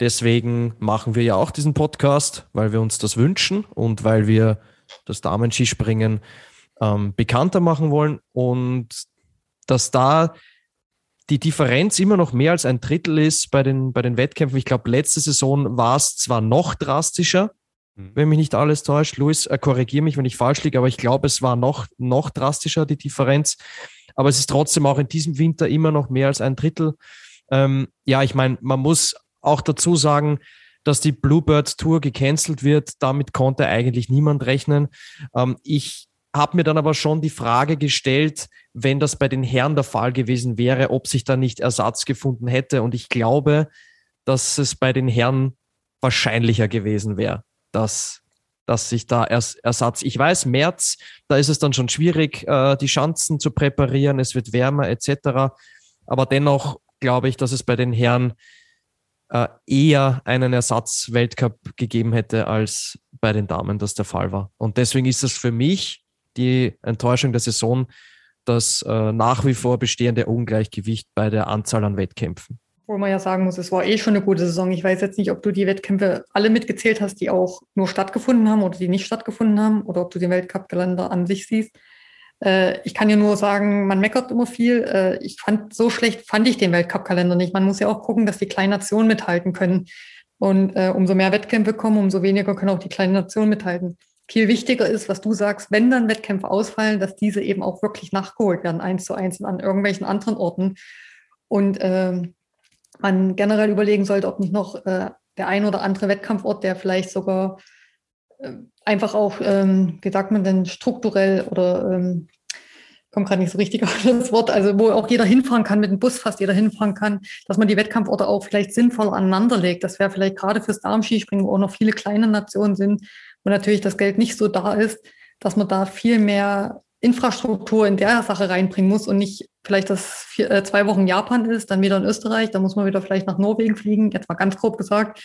deswegen machen wir ja auch diesen Podcast, weil wir uns das wünschen und weil wir das Damenskispringen ähm, bekannter machen wollen und dass da die Differenz immer noch mehr als ein Drittel ist bei den, bei den Wettkämpfen. Ich glaube, letzte Saison war es zwar noch drastischer, mhm. wenn mich nicht alles täuscht. Luis, äh, korrigiere mich, wenn ich falsch liege, aber ich glaube, es war noch, noch drastischer, die Differenz. Aber es ist trotzdem auch in diesem Winter immer noch mehr als ein Drittel. Ähm, ja, ich meine, man muss auch dazu sagen, dass die Bluebird Tour gecancelt wird. Damit konnte eigentlich niemand rechnen. Ähm, ich habe mir dann aber schon die Frage gestellt, wenn das bei den Herren der Fall gewesen wäre, ob sich da nicht Ersatz gefunden hätte. Und ich glaube, dass es bei den Herren wahrscheinlicher gewesen wäre, dass, dass sich da Ers Ersatz. Ich weiß, März, da ist es dann schon schwierig, äh, die Schanzen zu präparieren, es wird wärmer etc. Aber dennoch glaube ich, dass es bei den Herren äh, eher einen Ersatz-Weltcup gegeben hätte, als bei den Damen das der Fall war. Und deswegen ist es für mich die Enttäuschung der Saison das äh, nach wie vor bestehende Ungleichgewicht bei der Anzahl an Wettkämpfen. Wo man ja sagen muss, es war eh schon eine gute Saison. Ich weiß jetzt nicht, ob du die Wettkämpfe alle mitgezählt hast, die auch nur stattgefunden haben oder die nicht stattgefunden haben oder ob du den Weltcup-Kalender an sich siehst. Äh, ich kann ja nur sagen, man meckert immer viel. Äh, ich fand, so schlecht fand ich den Weltcup-Kalender nicht. Man muss ja auch gucken, dass die kleinen Nationen mithalten können. Und äh, umso mehr Wettkämpfe kommen, umso weniger können auch die kleinen Nationen mithalten viel wichtiger ist, was du sagst, wenn dann Wettkämpfe ausfallen, dass diese eben auch wirklich nachgeholt werden, eins zu eins an irgendwelchen anderen Orten. Und äh, man generell überlegen sollte, ob nicht noch äh, der ein oder andere Wettkampfort, der vielleicht sogar äh, einfach auch, ähm, wie sagt man denn, strukturell oder ähm, kommt gerade nicht so richtig auf das Wort, also wo auch jeder hinfahren kann, mit dem Bus fast jeder hinfahren kann, dass man die Wettkampforte auch vielleicht sinnvoll aneinanderlegt. Das wäre vielleicht gerade fürs Darmskispringen, wo auch noch viele kleine Nationen sind, wo natürlich das Geld nicht so da ist, dass man da viel mehr Infrastruktur in der Sache reinbringen muss und nicht vielleicht das vier, äh, zwei Wochen Japan ist, dann wieder in Österreich, dann muss man wieder vielleicht nach Norwegen fliegen, jetzt mal ganz grob gesagt,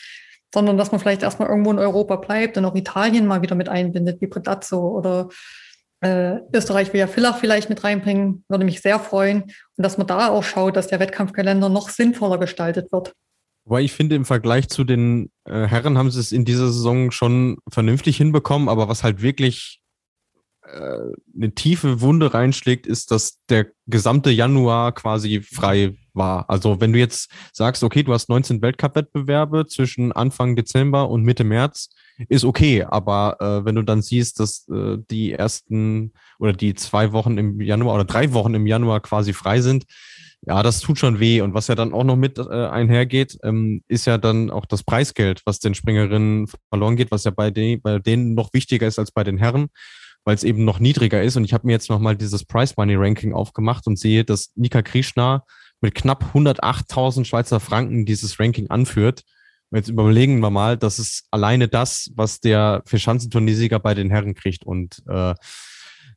sondern dass man vielleicht erstmal irgendwo in Europa bleibt und auch Italien mal wieder mit einbindet, wie Predazzo oder äh, Österreich will ja Villach vielleicht mit reinbringen, würde mich sehr freuen. Und dass man da auch schaut, dass der Wettkampfkalender noch sinnvoller gestaltet wird. Wobei ich finde, im Vergleich zu den äh, Herren haben sie es in dieser Saison schon vernünftig hinbekommen, aber was halt wirklich äh, eine tiefe Wunde reinschlägt, ist, dass der gesamte Januar quasi frei war. Also wenn du jetzt sagst, okay, du hast 19 Weltcup-Wettbewerbe zwischen Anfang Dezember und Mitte März, ist okay, aber äh, wenn du dann siehst, dass äh, die ersten oder die zwei Wochen im Januar oder drei Wochen im Januar quasi frei sind, ja, das tut schon weh. Und was ja dann auch noch mit äh, einhergeht, ähm, ist ja dann auch das Preisgeld, was den Springerinnen verloren geht, was ja bei, den, bei denen noch wichtiger ist als bei den Herren, weil es eben noch niedriger ist. Und ich habe mir jetzt nochmal dieses Price Money Ranking aufgemacht und sehe, dass Nika Krishna mit knapp 108.000 Schweizer Franken dieses Ranking anführt. Jetzt überlegen wir mal, das ist alleine das, was der Vierschanzenturniersieger bei den Herren kriegt. Und äh,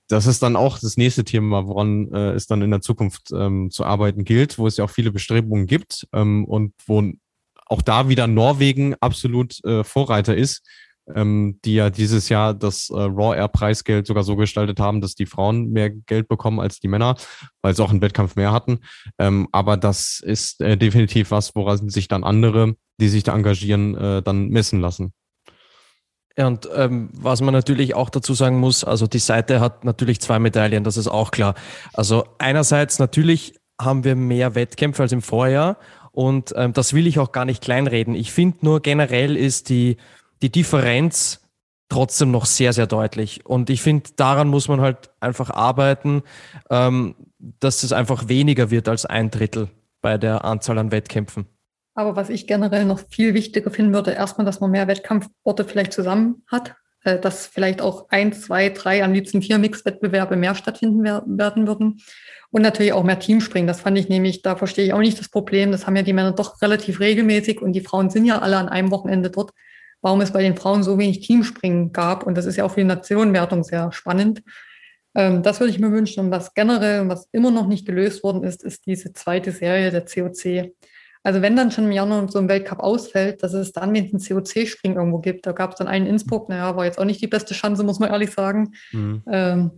das ist dann auch das nächste Thema, woran äh, es dann in der Zukunft ähm, zu arbeiten gilt, wo es ja auch viele Bestrebungen gibt ähm, und wo auch da wieder Norwegen absolut äh, Vorreiter ist, ähm, die ja dieses Jahr das äh, Raw Air Preisgeld sogar so gestaltet haben, dass die Frauen mehr Geld bekommen als die Männer, weil sie auch einen Wettkampf mehr hatten. Ähm, aber das ist äh, definitiv was, woran sich dann andere, die sich da engagieren, äh, dann messen lassen. Ja, und ähm, was man natürlich auch dazu sagen muss, also die Seite hat natürlich zwei Medaillen, das ist auch klar. Also einerseits natürlich haben wir mehr Wettkämpfe als im Vorjahr und ähm, das will ich auch gar nicht kleinreden. Ich finde nur generell ist die, die Differenz trotzdem noch sehr, sehr deutlich. Und ich finde, daran muss man halt einfach arbeiten, ähm, dass es einfach weniger wird als ein Drittel bei der Anzahl an Wettkämpfen. Aber was ich generell noch viel wichtiger finden würde, erstmal, dass man mehr Wettkampforte vielleicht zusammen hat, äh, dass vielleicht auch ein, zwei, drei, am liebsten vier Mixwettbewerbe mehr stattfinden werden würden. Und natürlich auch mehr Teamspringen. Das fand ich nämlich, da verstehe ich auch nicht das Problem. Das haben ja die Männer doch relativ regelmäßig und die Frauen sind ja alle an einem Wochenende dort. Warum es bei den Frauen so wenig Teamspringen gab. Und das ist ja auch für die Nationenwertung sehr spannend. Ähm, das würde ich mir wünschen. Und was generell, was immer noch nicht gelöst worden ist, ist diese zweite Serie der COC. Also wenn dann schon im Januar so ein Weltcup ausfällt, dass es dann wenigstens COC-Springen irgendwo gibt. Da gab es dann einen in Innsbruck, naja, war jetzt auch nicht die beste Chance, muss man ehrlich sagen. Mhm. Ähm,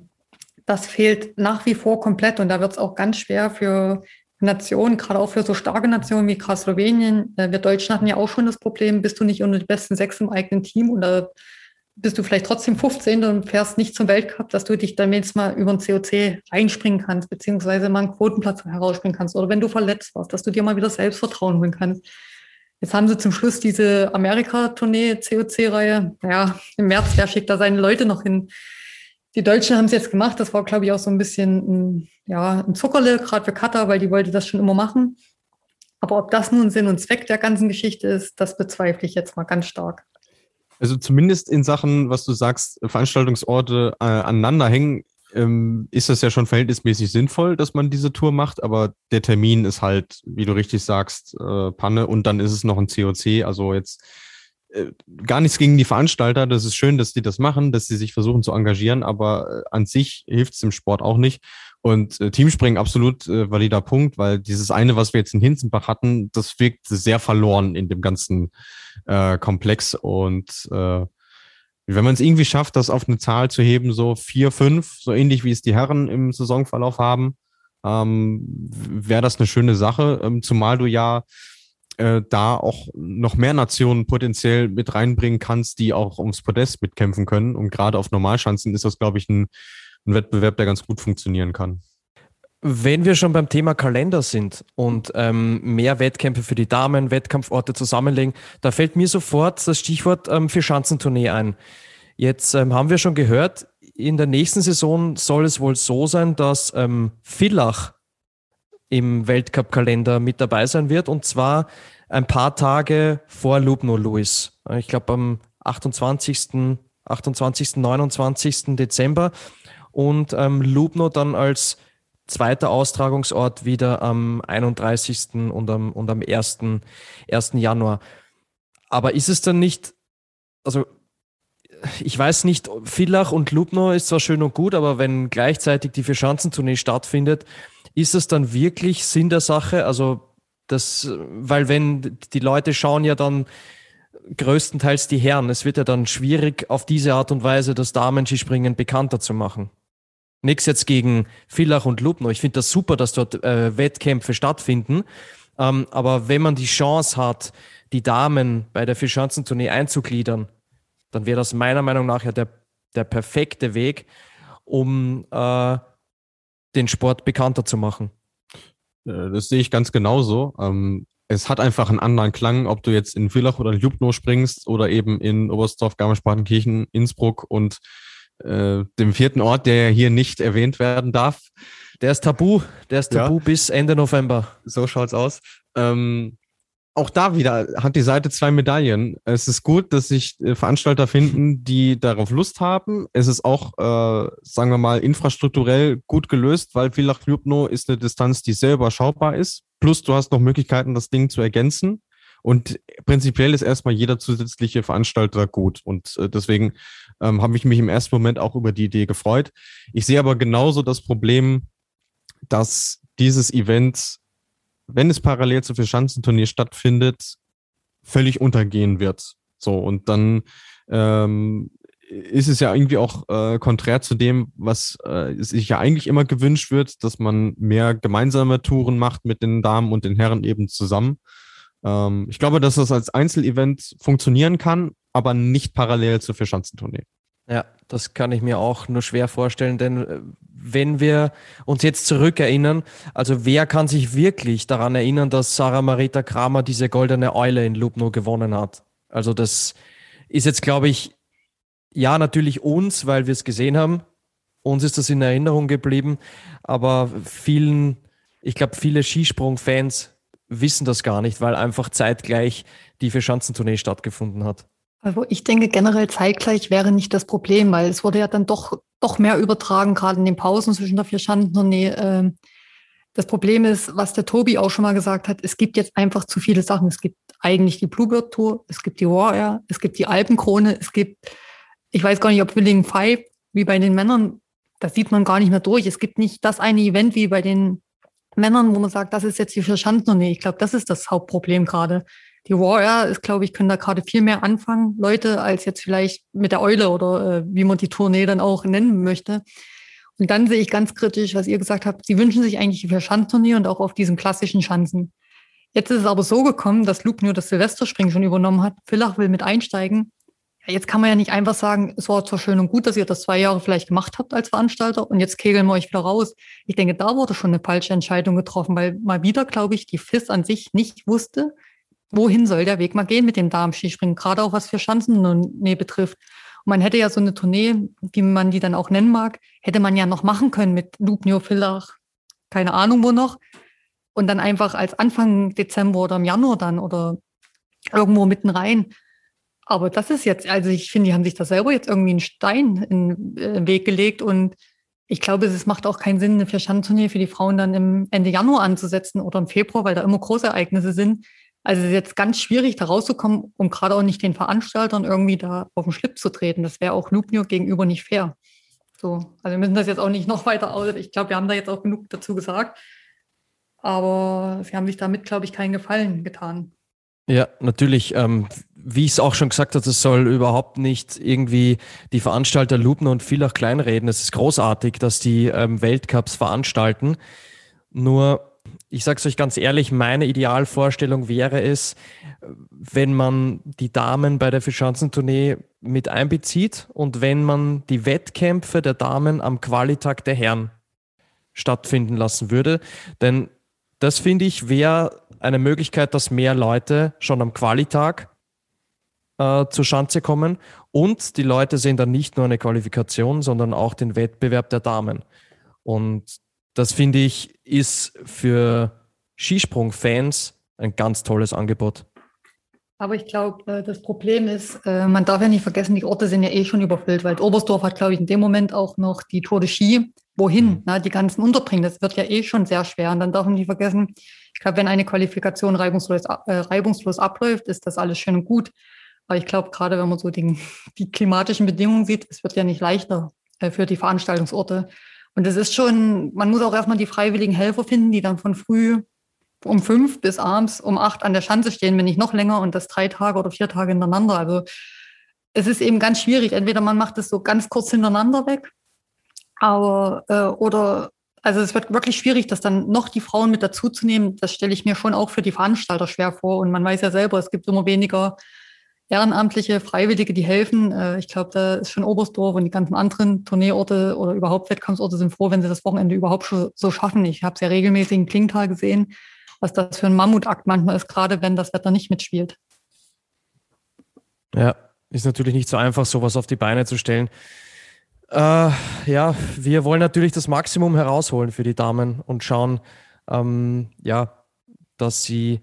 das fehlt nach wie vor komplett und da wird es auch ganz schwer für Nationen, gerade auch für so starke Nationen wie gerade Slowenien. Äh, wir Deutschen hatten ja auch schon das Problem, bist du nicht unter die besten sechs im eigenen Team oder bist du vielleicht trotzdem 15. und fährst nicht zum Weltcup, dass du dich dann jetzt mal über ein COC einspringen kannst, beziehungsweise mal einen Quotenplatz herausspringen kannst. Oder wenn du verletzt warst, dass du dir mal wieder Selbstvertrauen holen kannst. Jetzt haben sie zum Schluss diese Amerika-Tournee, COC-Reihe. Naja, im März, wer schickt da seine Leute noch hin? Die Deutschen haben es jetzt gemacht. Das war, glaube ich, auch so ein bisschen ein, ja, ein Zuckerle, gerade für Katar, weil die wollte das schon immer machen. Aber ob das nun Sinn und Zweck der ganzen Geschichte ist, das bezweifle ich jetzt mal ganz stark. Also zumindest in Sachen, was du sagst, Veranstaltungsorte äh, aneinander hängen, ähm, ist das ja schon verhältnismäßig sinnvoll, dass man diese Tour macht, aber der Termin ist halt, wie du richtig sagst, äh, Panne und dann ist es noch ein COC. Also jetzt äh, gar nichts gegen die Veranstalter. Das ist schön, dass die das machen, dass sie sich versuchen zu engagieren, aber äh, an sich hilft es im Sport auch nicht. Und äh, Teamspringen absolut äh, valider Punkt, weil dieses eine, was wir jetzt in Hinzenbach hatten, das wirkt sehr verloren in dem ganzen äh, komplex und äh, wenn man es irgendwie schafft, das auf eine Zahl zu heben, so vier, fünf, so ähnlich wie es die Herren im Saisonverlauf haben, ähm, wäre das eine schöne Sache, ähm, zumal du ja äh, da auch noch mehr Nationen potenziell mit reinbringen kannst, die auch ums Podest mitkämpfen können. Und gerade auf Normalschanzen ist das, glaube ich, ein, ein Wettbewerb, der ganz gut funktionieren kann. Wenn wir schon beim Thema Kalender sind und ähm, mehr Wettkämpfe für die Damen, Wettkampforte zusammenlegen, da fällt mir sofort das Stichwort ähm, für Schanzentournee ein. Jetzt ähm, haben wir schon gehört, in der nächsten Saison soll es wohl so sein, dass ähm, Villach im Weltcup-Kalender mit dabei sein wird und zwar ein paar Tage vor Lubno Louis. Ich glaube am 28. 28. 29. Dezember und ähm, Lubno dann als zweiter Austragungsort wieder am 31. und am, und am 1. 1. Januar. Aber ist es dann nicht, also ich weiß nicht, Villach und Lubno ist zwar schön und gut, aber wenn gleichzeitig die Vierschanzentournee stattfindet, ist es dann wirklich Sinn der Sache? Also das, weil wenn die Leute schauen ja dann größtenteils die Herren, es wird ja dann schwierig, auf diese Art und Weise das Damenskispringen bekannter zu machen. Nichts jetzt gegen Villach und Lubno. Ich finde das super, dass dort äh, Wettkämpfe stattfinden. Ähm, aber wenn man die Chance hat, die Damen bei der Vierschanzentournee einzugliedern, dann wäre das meiner Meinung nach ja der, der perfekte Weg, um äh, den Sport bekannter zu machen. Äh, das sehe ich ganz genauso. Ähm, es hat einfach einen anderen Klang, ob du jetzt in Villach oder in Ljubno springst oder eben in Oberstdorf, Garmisch-Partenkirchen, Innsbruck und äh, dem vierten Ort, der hier nicht erwähnt werden darf. Der ist tabu, der ist tabu ja. bis Ende November. So schaut's aus. Ähm, auch da wieder hat die Seite zwei Medaillen. Es ist gut, dass sich äh, Veranstalter finden, die darauf Lust haben. Es ist auch, äh, sagen wir mal, infrastrukturell gut gelöst, weil Villach Ljubno ist eine Distanz, die sehr überschaubar ist. Plus du hast noch Möglichkeiten, das Ding zu ergänzen. Und prinzipiell ist erstmal jeder zusätzliche Veranstalter gut. Und äh, deswegen ähm, habe ich mich im ersten Moment auch über die Idee gefreut. Ich sehe aber genauso das Problem, dass dieses Event, wenn es parallel zu Schanzenturnier stattfindet, völlig untergehen wird. So, und dann ähm, ist es ja irgendwie auch äh, konträr zu dem, was äh, sich ja eigentlich immer gewünscht wird, dass man mehr gemeinsame Touren macht mit den Damen und den Herren eben zusammen. Ähm, ich glaube, dass das als Einzelevent funktionieren kann, aber nicht parallel zur Vierschanzentournee. Ja, das kann ich mir auch nur schwer vorstellen, denn äh, wenn wir uns jetzt zurückerinnern, also wer kann sich wirklich daran erinnern, dass Sarah Marita Kramer diese goldene Eule in Lubno gewonnen hat? Also das ist jetzt, glaube ich, ja, natürlich uns, weil wir es gesehen haben. Uns ist das in Erinnerung geblieben, aber vielen, ich glaube, viele Skisprung-Fans wissen das gar nicht, weil einfach zeitgleich die Vierschanzentournee stattgefunden hat. Also ich denke generell zeitgleich wäre nicht das Problem, weil es wurde ja dann doch, doch mehr übertragen, gerade in den Pausen zwischen der Vierschanzentournee. Äh, das Problem ist, was der Tobi auch schon mal gesagt hat, es gibt jetzt einfach zu viele Sachen. Es gibt eigentlich die Bluebird Tour, es gibt die Warrior, es gibt die Alpenkrone, es gibt, ich weiß gar nicht, ob Willing Five, wie bei den Männern, das sieht man gar nicht mehr durch. Es gibt nicht das eine Event wie bei den Männern, wo man sagt, das ist jetzt die Vierschanzentournee. Ich glaube, das ist das Hauptproblem gerade die Warrior ist, glaube ich, können da gerade viel mehr anfangen, Leute, als jetzt vielleicht mit der Eule oder äh, wie man die Tournee dann auch nennen möchte. Und dann sehe ich ganz kritisch, was ihr gesagt habt, sie wünschen sich eigentlich für Schanzturnier und auch auf diesen klassischen Schanzen. Jetzt ist es aber so gekommen, dass Luke nur das Silvesterspringen schon übernommen hat. Villach will mit einsteigen. Jetzt kann man ja nicht einfach sagen, es war zwar schön und gut, dass ihr das zwei Jahre vielleicht gemacht habt als Veranstalter und jetzt kegeln wir euch wieder raus. Ich denke, da wurde schon eine falsche Entscheidung getroffen, weil mal wieder, glaube ich, die FIS an sich nicht wusste, wohin soll der Weg mal gehen mit dem Darmskispringen, gerade auch was für Schanzen betrifft. Und man hätte ja so eine Tournee, wie man die dann auch nennen mag, hätte man ja noch machen können mit Lubnio, Villach, keine Ahnung wo noch. Und dann einfach als Anfang Dezember oder im Januar dann oder irgendwo mitten rein. Aber das ist jetzt, also ich finde, die haben sich da selber jetzt irgendwie einen Stein in den Weg gelegt und ich glaube, es macht auch keinen Sinn, eine Vierschanzentournee für die Frauen dann im Ende Januar anzusetzen oder im Februar, weil da immer Großereignisse sind. Also es ist jetzt ganz schwierig, da rauszukommen, um gerade auch nicht den Veranstaltern irgendwie da auf den Schlipp zu treten. Das wäre auch Loopneo gegenüber nicht fair. So, also wir müssen das jetzt auch nicht noch weiter aus. Ich glaube, wir haben da jetzt auch genug dazu gesagt. Aber sie haben sich damit, glaube ich, keinen Gefallen getan. Ja, natürlich. Ähm, wie ich es auch schon gesagt habe, es soll überhaupt nicht irgendwie die Veranstalter Lubner und viel auch kleinreden. Es ist großartig, dass die ähm, Weltcups veranstalten. Nur ich sage es euch ganz ehrlich, meine Idealvorstellung wäre es, wenn man die Damen bei der Vierschanzentournee mit einbezieht und wenn man die Wettkämpfe der Damen am Qualitag der Herren stattfinden lassen würde. Denn das finde ich wäre eine Möglichkeit, dass mehr Leute schon am Qualitag äh, zur Schanze kommen und die Leute sehen dann nicht nur eine Qualifikation, sondern auch den Wettbewerb der Damen. Und das finde ich ist für Skisprung-Fans ein ganz tolles Angebot. Aber ich glaube, äh, das Problem ist, äh, man darf ja nicht vergessen, die Orte sind ja eh schon überfüllt, weil Oberstdorf hat, glaube ich, in dem Moment auch noch die Tour de Ski. Wohin? Mhm. Na, die ganzen unterbringen, das wird ja eh schon sehr schwer. Und dann darf man nicht vergessen, ich glaube, wenn eine Qualifikation reibungslos, äh, reibungslos abläuft, ist das alles schön und gut. Aber ich glaube, gerade wenn man so die, die klimatischen Bedingungen sieht, es wird ja nicht leichter äh, für die Veranstaltungsorte. Und es ist schon, man muss auch erstmal die freiwilligen Helfer finden, die dann von früh um fünf bis abends um acht an der Schanze stehen, wenn nicht noch länger und das drei Tage oder vier Tage hintereinander. Also es ist eben ganz schwierig. Entweder man macht es so ganz kurz hintereinander weg, aber äh, oder also es wird wirklich schwierig, das dann noch die Frauen mit dazuzunehmen. Das stelle ich mir schon auch für die Veranstalter schwer vor. Und man weiß ja selber, es gibt immer weniger Ehrenamtliche, Freiwillige, die helfen. Äh, ich glaube, da ist schon Oberstdorf und die ganzen anderen Tourneeorte oder überhaupt Wettkampfsorte sind froh, wenn sie das Wochenende überhaupt schon so schaffen. Ich habe es ja regelmäßig in Klingtal gesehen, was das für ein Mammutakt manchmal ist, gerade wenn das Wetter nicht mitspielt. Ja, ist natürlich nicht so einfach, sowas auf die Beine zu stellen. Äh, ja, wir wollen natürlich das Maximum herausholen für die Damen und schauen, ähm, ja, dass sie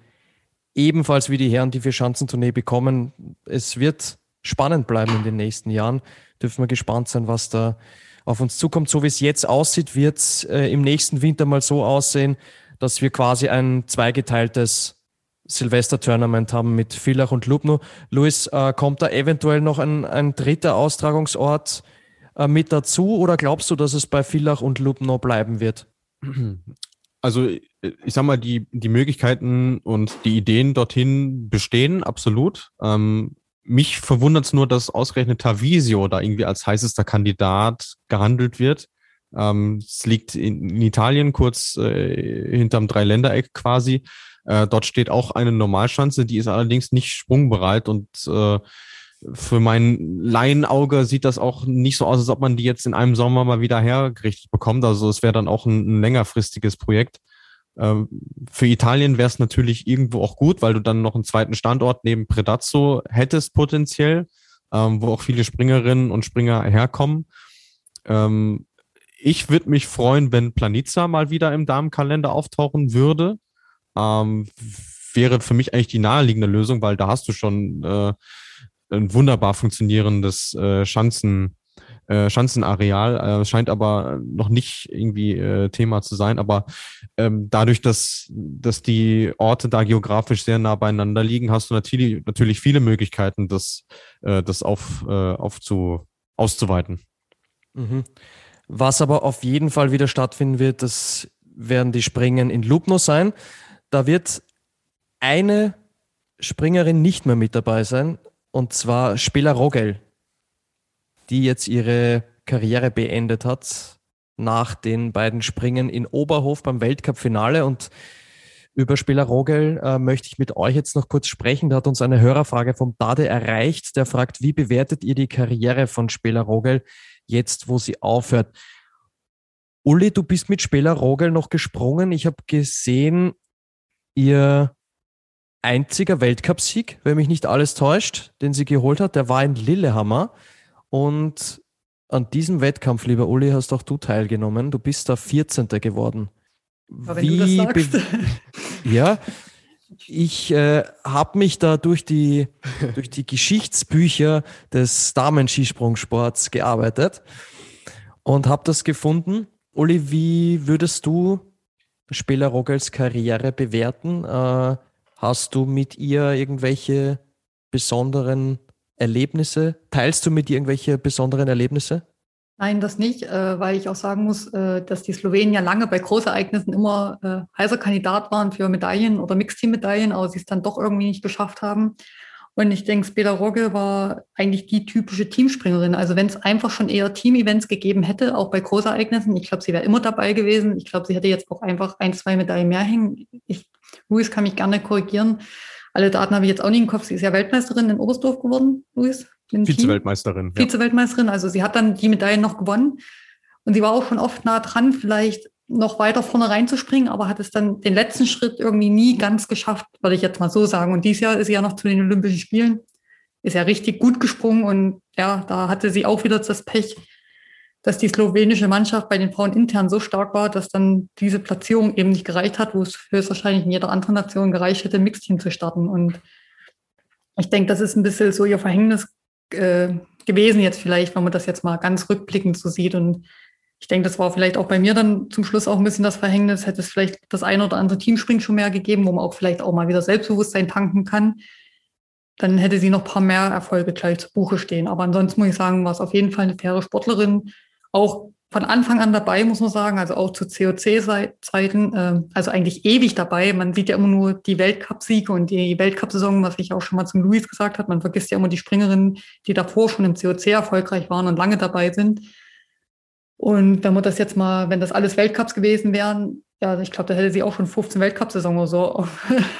ebenfalls wie die Herren die Vier-Schanzentournee bekommen. Es wird spannend bleiben in den nächsten Jahren. Dürfen wir gespannt sein, was da auf uns zukommt. So wie es jetzt aussieht, wird es äh, im nächsten Winter mal so aussehen, dass wir quasi ein zweigeteiltes Silvester-Tournament haben mit Villach und Lubno. Luis, äh, kommt da eventuell noch ein, ein dritter Austragungsort äh, mit dazu oder glaubst du, dass es bei Villach und Lubno bleiben wird? Also ich sag mal, die, die Möglichkeiten und die Ideen dorthin bestehen, absolut. Ähm, mich verwundert es nur, dass ausgerechnet Tavisio da irgendwie als heißester Kandidat gehandelt wird. Ähm, es liegt in, in Italien kurz äh, hinterm Dreiländereck quasi. Äh, dort steht auch eine Normalschanze, die ist allerdings nicht sprungbereit und äh, für mein Laienauge sieht das auch nicht so aus, als ob man die jetzt in einem Sommer mal wieder hergerichtet bekommt. Also es wäre dann auch ein, ein längerfristiges Projekt. Ähm, für Italien wäre es natürlich irgendwo auch gut, weil du dann noch einen zweiten Standort neben Predazzo hättest potenziell, ähm, wo auch viele Springerinnen und Springer herkommen. Ähm, ich würde mich freuen, wenn Planitza mal wieder im Damenkalender auftauchen würde. ähm, wäre für mich eigentlich die naheliegende Lösung, weil da hast du schon äh, ein wunderbar funktionierendes äh, Schanzen, äh, Schanzenareal, äh, scheint aber noch nicht irgendwie äh, Thema zu sein. Aber ähm, dadurch, dass, dass die Orte da geografisch sehr nah beieinander liegen, hast du natürlich, natürlich viele Möglichkeiten, das, äh, das auf, äh, aufzu, auszuweiten. Mhm. Was aber auf jeden Fall wieder stattfinden wird, das werden die Springen in Lubno sein. Da wird eine Springerin nicht mehr mit dabei sein, und zwar Spela Rogel, die jetzt ihre Karriere beendet hat nach den beiden Springen in Oberhof beim Weltcup-Finale. Und über Spieler Rogel äh, möchte ich mit euch jetzt noch kurz sprechen. Da hat uns eine Hörerfrage vom Dade erreicht. Der fragt, wie bewertet ihr die Karriere von Spieler Rogel jetzt, wo sie aufhört? Uli, du bist mit Spieler Rogel noch gesprungen. Ich habe gesehen, ihr einziger Weltcupsieg, wenn mich nicht alles täuscht, den sie geholt hat, der war in Lillehammer. Und an diesem Wettkampf, lieber Uli, hast auch du teilgenommen. Du bist da 14. geworden. Aber wenn Wie du das sagst. ja, ich äh, habe mich da durch die, durch die Geschichtsbücher des Damenskisprungsports gearbeitet und habe das gefunden. Uli, wie würdest du Spieler Rogels Karriere bewerten? Äh, hast du mit ihr irgendwelche besonderen Erlebnisse? Teilst du mit ihr irgendwelche besonderen Erlebnisse? Nein, das nicht, äh, weil ich auch sagen muss, äh, dass die Slowenen ja lange bei Großereignissen immer äh, heißer Kandidat waren für Medaillen oder Mixteam-Medaillen, aber sie es dann doch irgendwie nicht geschafft haben. Und ich denke, Spela Rogge war eigentlich die typische Teamspringerin. Also wenn es einfach schon eher Team-Events gegeben hätte, auch bei Großereignissen, ich glaube, sie wäre immer dabei gewesen. Ich glaube, sie hätte jetzt auch einfach ein, zwei Medaillen mehr hängen. Ich, Luis kann mich gerne korrigieren. Alle Daten habe ich jetzt auch nicht im Kopf. Sie ist ja Weltmeisterin in Oberstdorf geworden, Luis. Vize-Weltmeisterin. Ja. Vize-Weltmeisterin, also sie hat dann die Medaillen noch gewonnen. Und sie war auch schon oft nah dran, vielleicht noch weiter vorne reinzuspringen, aber hat es dann den letzten Schritt irgendwie nie ganz geschafft, würde ich jetzt mal so sagen. Und dieses Jahr ist sie ja noch zu den Olympischen Spielen, ist ja richtig gut gesprungen und ja, da hatte sie auch wieder das Pech, dass die slowenische Mannschaft bei den Frauen intern so stark war, dass dann diese Platzierung eben nicht gereicht hat, wo es höchstwahrscheinlich in jeder anderen Nation gereicht hätte, Mixteam zu starten. Und ich denke, das ist ein bisschen so ihr Verhängnis äh, gewesen jetzt vielleicht, wenn man das jetzt mal ganz rückblickend so sieht. Und ich denke, das war vielleicht auch bei mir dann zum Schluss auch ein bisschen das Verhängnis. Hätte es vielleicht das ein oder andere Teamspring schon mehr gegeben, wo man auch vielleicht auch mal wieder Selbstbewusstsein tanken kann. Dann hätte sie noch ein paar mehr Erfolge gleich zu Buche stehen. Aber ansonsten muss ich sagen, war es auf jeden Fall eine faire Sportlerin. Auch von Anfang an dabei, muss man sagen, also auch zu COC-Zeiten, äh, also eigentlich ewig dabei. Man sieht ja immer nur die Weltcup-Siege und die Weltcup-Saison, was ich auch schon mal zum Luis gesagt habe. Man vergisst ja immer die Springerinnen, die davor schon im COC erfolgreich waren und lange dabei sind. Und wenn man das jetzt mal, wenn das alles Weltcups gewesen wären, ja, ich glaube, da hätte sie auch schon 15 Weltcup-Saison oder so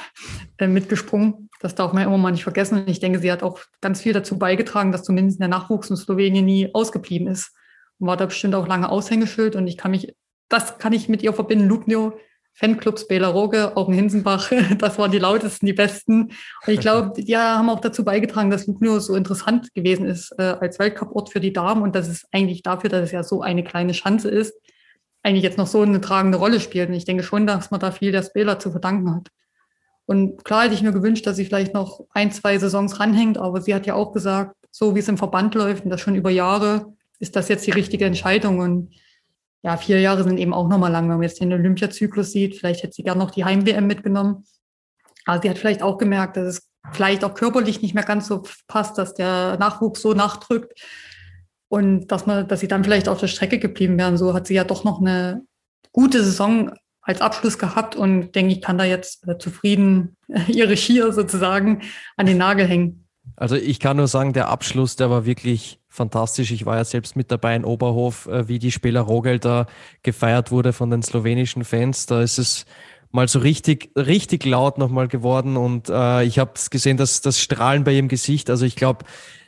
äh, mitgesprungen. Das darf man ja immer mal nicht vergessen. Und ich denke, sie hat auch ganz viel dazu beigetragen, dass zumindest der Nachwuchs in Slowenien nie ausgeblieben ist war da bestimmt auch lange Aushängeschild und ich kann mich, das kann ich mit ihr verbinden. Lugno, Fanclubs Belaroge, auch in Hinsenbach, das waren die lautesten, die besten. Und ich glaube, die haben auch dazu beigetragen, dass Lugno so interessant gewesen ist äh, als Weltcuport für die Damen und dass es eigentlich dafür, dass es ja so eine kleine Chance ist, eigentlich jetzt noch so eine tragende Rolle spielt. Und ich denke schon, dass man da viel der Spieler zu verdanken hat. Und klar hätte ich mir gewünscht, dass sie vielleicht noch ein, zwei Saisons ranhängt, aber sie hat ja auch gesagt, so wie es im Verband läuft und das schon über Jahre, ist das jetzt die richtige Entscheidung? Und ja, vier Jahre sind eben auch nochmal lang, wenn man jetzt den Olympiazyklus sieht. Vielleicht hätte sie gerne noch die Heim-WM mitgenommen. Aber sie hat vielleicht auch gemerkt, dass es vielleicht auch körperlich nicht mehr ganz so passt, dass der Nachwuchs so nachdrückt und dass man, dass sie dann vielleicht auf der Strecke geblieben wären. So hat sie ja doch noch eine gute Saison als Abschluss gehabt und denke ich, kann da jetzt äh, zufrieden ihre Skier sozusagen an den Nagel hängen. Also ich kann nur sagen, der Abschluss, der war wirklich fantastisch. Ich war ja selbst mit dabei in Oberhof, äh, wie die Spieler Rogel da gefeiert wurde von den slowenischen Fans. Da ist es mal so richtig, richtig laut nochmal geworden und äh, ich habe gesehen, dass das Strahlen bei ihrem Gesicht. Also ich glaube,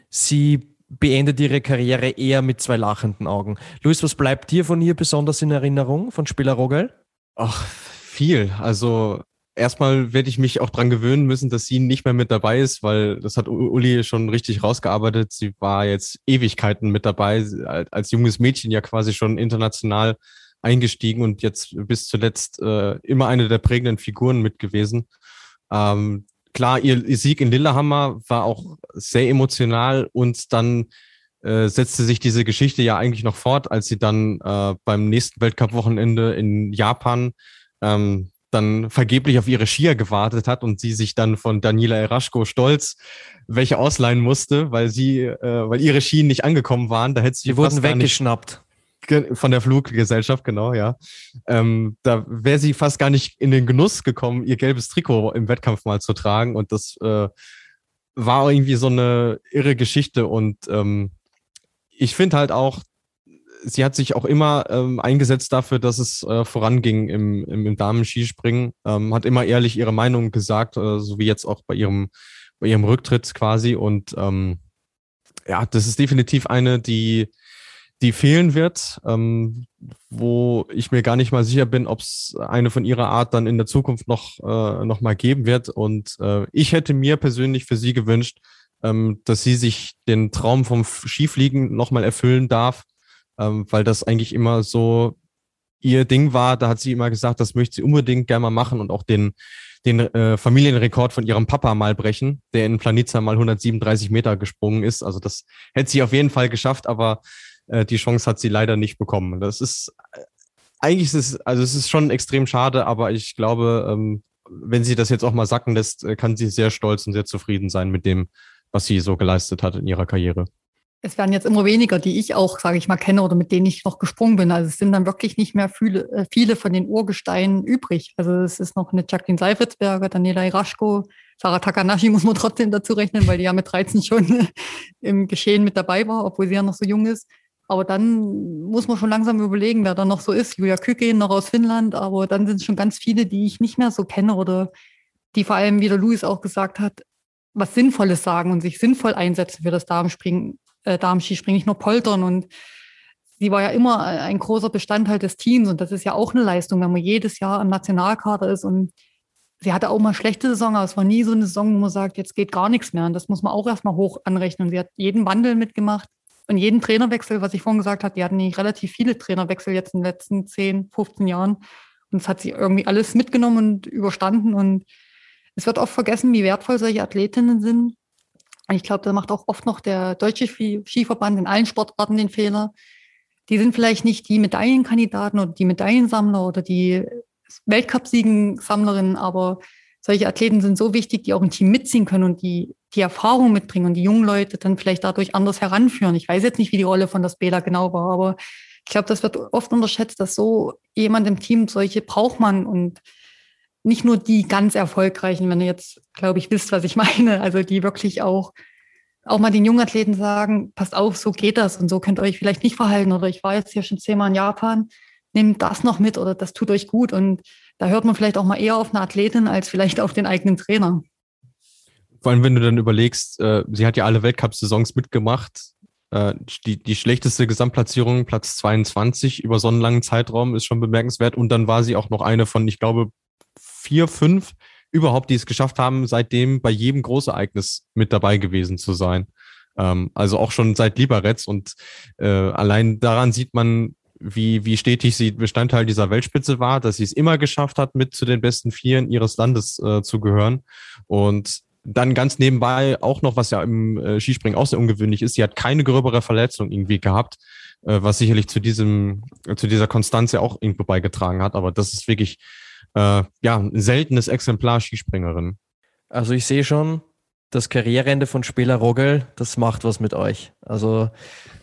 sie beendet ihre Karriere eher mit zwei lachenden Augen. Luis, was bleibt dir von ihr besonders in Erinnerung, von Spieler Rogel? Ach, viel. Also erstmal werde ich mich auch dran gewöhnen müssen, dass sie nicht mehr mit dabei ist, weil das hat Uli schon richtig rausgearbeitet. Sie war jetzt Ewigkeiten mit dabei, als junges Mädchen ja quasi schon international eingestiegen und jetzt bis zuletzt äh, immer eine der prägenden Figuren mit gewesen. Ähm, klar, ihr, ihr Sieg in Lillehammer war auch sehr emotional und dann äh, setzte sich diese Geschichte ja eigentlich noch fort, als sie dann äh, beim nächsten Weltcup-Wochenende in Japan ähm, dann vergeblich auf ihre Skier gewartet hat und sie sich dann von Daniela Eraschko stolz welche ausleihen musste, weil sie, äh, weil ihre Ski nicht angekommen waren. Da hätte sie die wurden weggeschnappt. Von der Fluggesellschaft, genau, ja. Ähm, da wäre sie fast gar nicht in den Genuss gekommen, ihr gelbes Trikot im Wettkampf mal zu tragen. Und das äh, war irgendwie so eine irre Geschichte. Und ähm, ich finde halt auch, sie hat sich auch immer ähm, eingesetzt dafür, dass es äh, voranging im, im, im Damen-Skispringen, ähm, hat immer ehrlich ihre Meinung gesagt, äh, so wie jetzt auch bei ihrem, bei ihrem Rücktritt quasi. Und ähm, ja, das ist definitiv eine, die, die fehlen wird, ähm, wo ich mir gar nicht mal sicher bin, ob es eine von ihrer Art dann in der Zukunft noch, äh, noch mal geben wird. Und äh, ich hätte mir persönlich für sie gewünscht, ähm, dass sie sich den Traum vom Skifliegen nochmal erfüllen darf, ähm, weil das eigentlich immer so ihr Ding war. Da hat sie immer gesagt, das möchte sie unbedingt gerne mal machen und auch den, den äh, Familienrekord von ihrem Papa mal brechen, der in Planica mal 137 Meter gesprungen ist. Also das hätte sie auf jeden Fall geschafft, aber äh, die Chance hat sie leider nicht bekommen. Das ist äh, eigentlich ist es, also es ist schon extrem schade, aber ich glaube, ähm, wenn sie das jetzt auch mal sacken lässt, äh, kann sie sehr stolz und sehr zufrieden sein mit dem, was sie so geleistet hat in ihrer Karriere. Es werden jetzt immer weniger, die ich auch, sage ich mal, kenne oder mit denen ich noch gesprungen bin. Also es sind dann wirklich nicht mehr viele, äh, viele von den Urgesteinen übrig. Also es ist noch eine Jacqueline Seifritzberger, Daniela Iraschko, Sarah Takanashi muss man trotzdem dazu rechnen, weil die ja mit 13 schon im Geschehen mit dabei war, obwohl sie ja noch so jung ist. Aber dann muss man schon langsam überlegen, wer da noch so ist. Julia Küken noch aus Finnland, aber dann sind es schon ganz viele, die ich nicht mehr so kenne oder die vor allem, wie der Luis auch gesagt hat, was Sinnvolles sagen und sich sinnvoll einsetzen für das Darmspringen, äh, Darmskispringen, nicht nur poltern. Und sie war ja immer ein großer Bestandteil des Teams und das ist ja auch eine Leistung, wenn man jedes Jahr am Nationalkader ist und sie hatte auch mal schlechte Saison, aber es war nie so eine Saison, wo man sagt, jetzt geht gar nichts mehr. Und das muss man auch erstmal hoch anrechnen. Sie hat jeden Wandel mitgemacht und jeden Trainerwechsel, was ich vorhin gesagt habe, die hatten nicht relativ viele Trainerwechsel jetzt in den letzten 10, 15 Jahren. Und es hat sie irgendwie alles mitgenommen und überstanden und es wird oft vergessen, wie wertvoll solche Athletinnen sind. Ich glaube, da macht auch oft noch der deutsche Skiverband in allen Sportarten den Fehler. Die sind vielleicht nicht die Medaillenkandidaten oder die Medaillensammler oder die Weltcupsiegensammlerinnen, aber solche Athleten sind so wichtig, die auch ein Team mitziehen können und die die Erfahrung mitbringen und die jungen Leute dann vielleicht dadurch anders heranführen. Ich weiß jetzt nicht, wie die Rolle von der Spela genau war, aber ich glaube, das wird oft unterschätzt, dass so jemand im Team solche braucht man und nicht nur die ganz erfolgreichen, wenn ihr jetzt, glaube ich, wisst, was ich meine, also die wirklich auch, auch mal den jungen Athleten sagen, passt auf, so geht das und so könnt ihr euch vielleicht nicht verhalten oder ich war jetzt hier schon zehnmal in Japan, nehmt das noch mit oder das tut euch gut und da hört man vielleicht auch mal eher auf eine Athletin als vielleicht auf den eigenen Trainer. Vor allem, wenn du dann überlegst, äh, sie hat ja alle Weltcup-Saisons mitgemacht. Äh, die, die schlechteste Gesamtplatzierung, Platz 22 über so einen langen Zeitraum, ist schon bemerkenswert. Und dann war sie auch noch eine von, ich glaube, vier, fünf überhaupt, die es geschafft haben, seitdem bei jedem Großereignis mit dabei gewesen zu sein. Ähm, also auch schon seit Liberetz und äh, allein daran sieht man, wie, wie stetig sie Bestandteil dieser Weltspitze war, dass sie es immer geschafft hat, mit zu den besten Vieren ihres Landes äh, zu gehören. Und dann ganz nebenbei auch noch, was ja im äh, Skispringen auch sehr ungewöhnlich ist, sie hat keine gröbere Verletzung irgendwie gehabt, äh, was sicherlich zu diesem, zu dieser Konstanz ja auch irgendwo beigetragen hat. Aber das ist wirklich äh, ja, ein seltenes Exemplar Skispringerin. Also ich sehe schon, das Karriereende von Spieler Rogel, das macht was mit euch. Also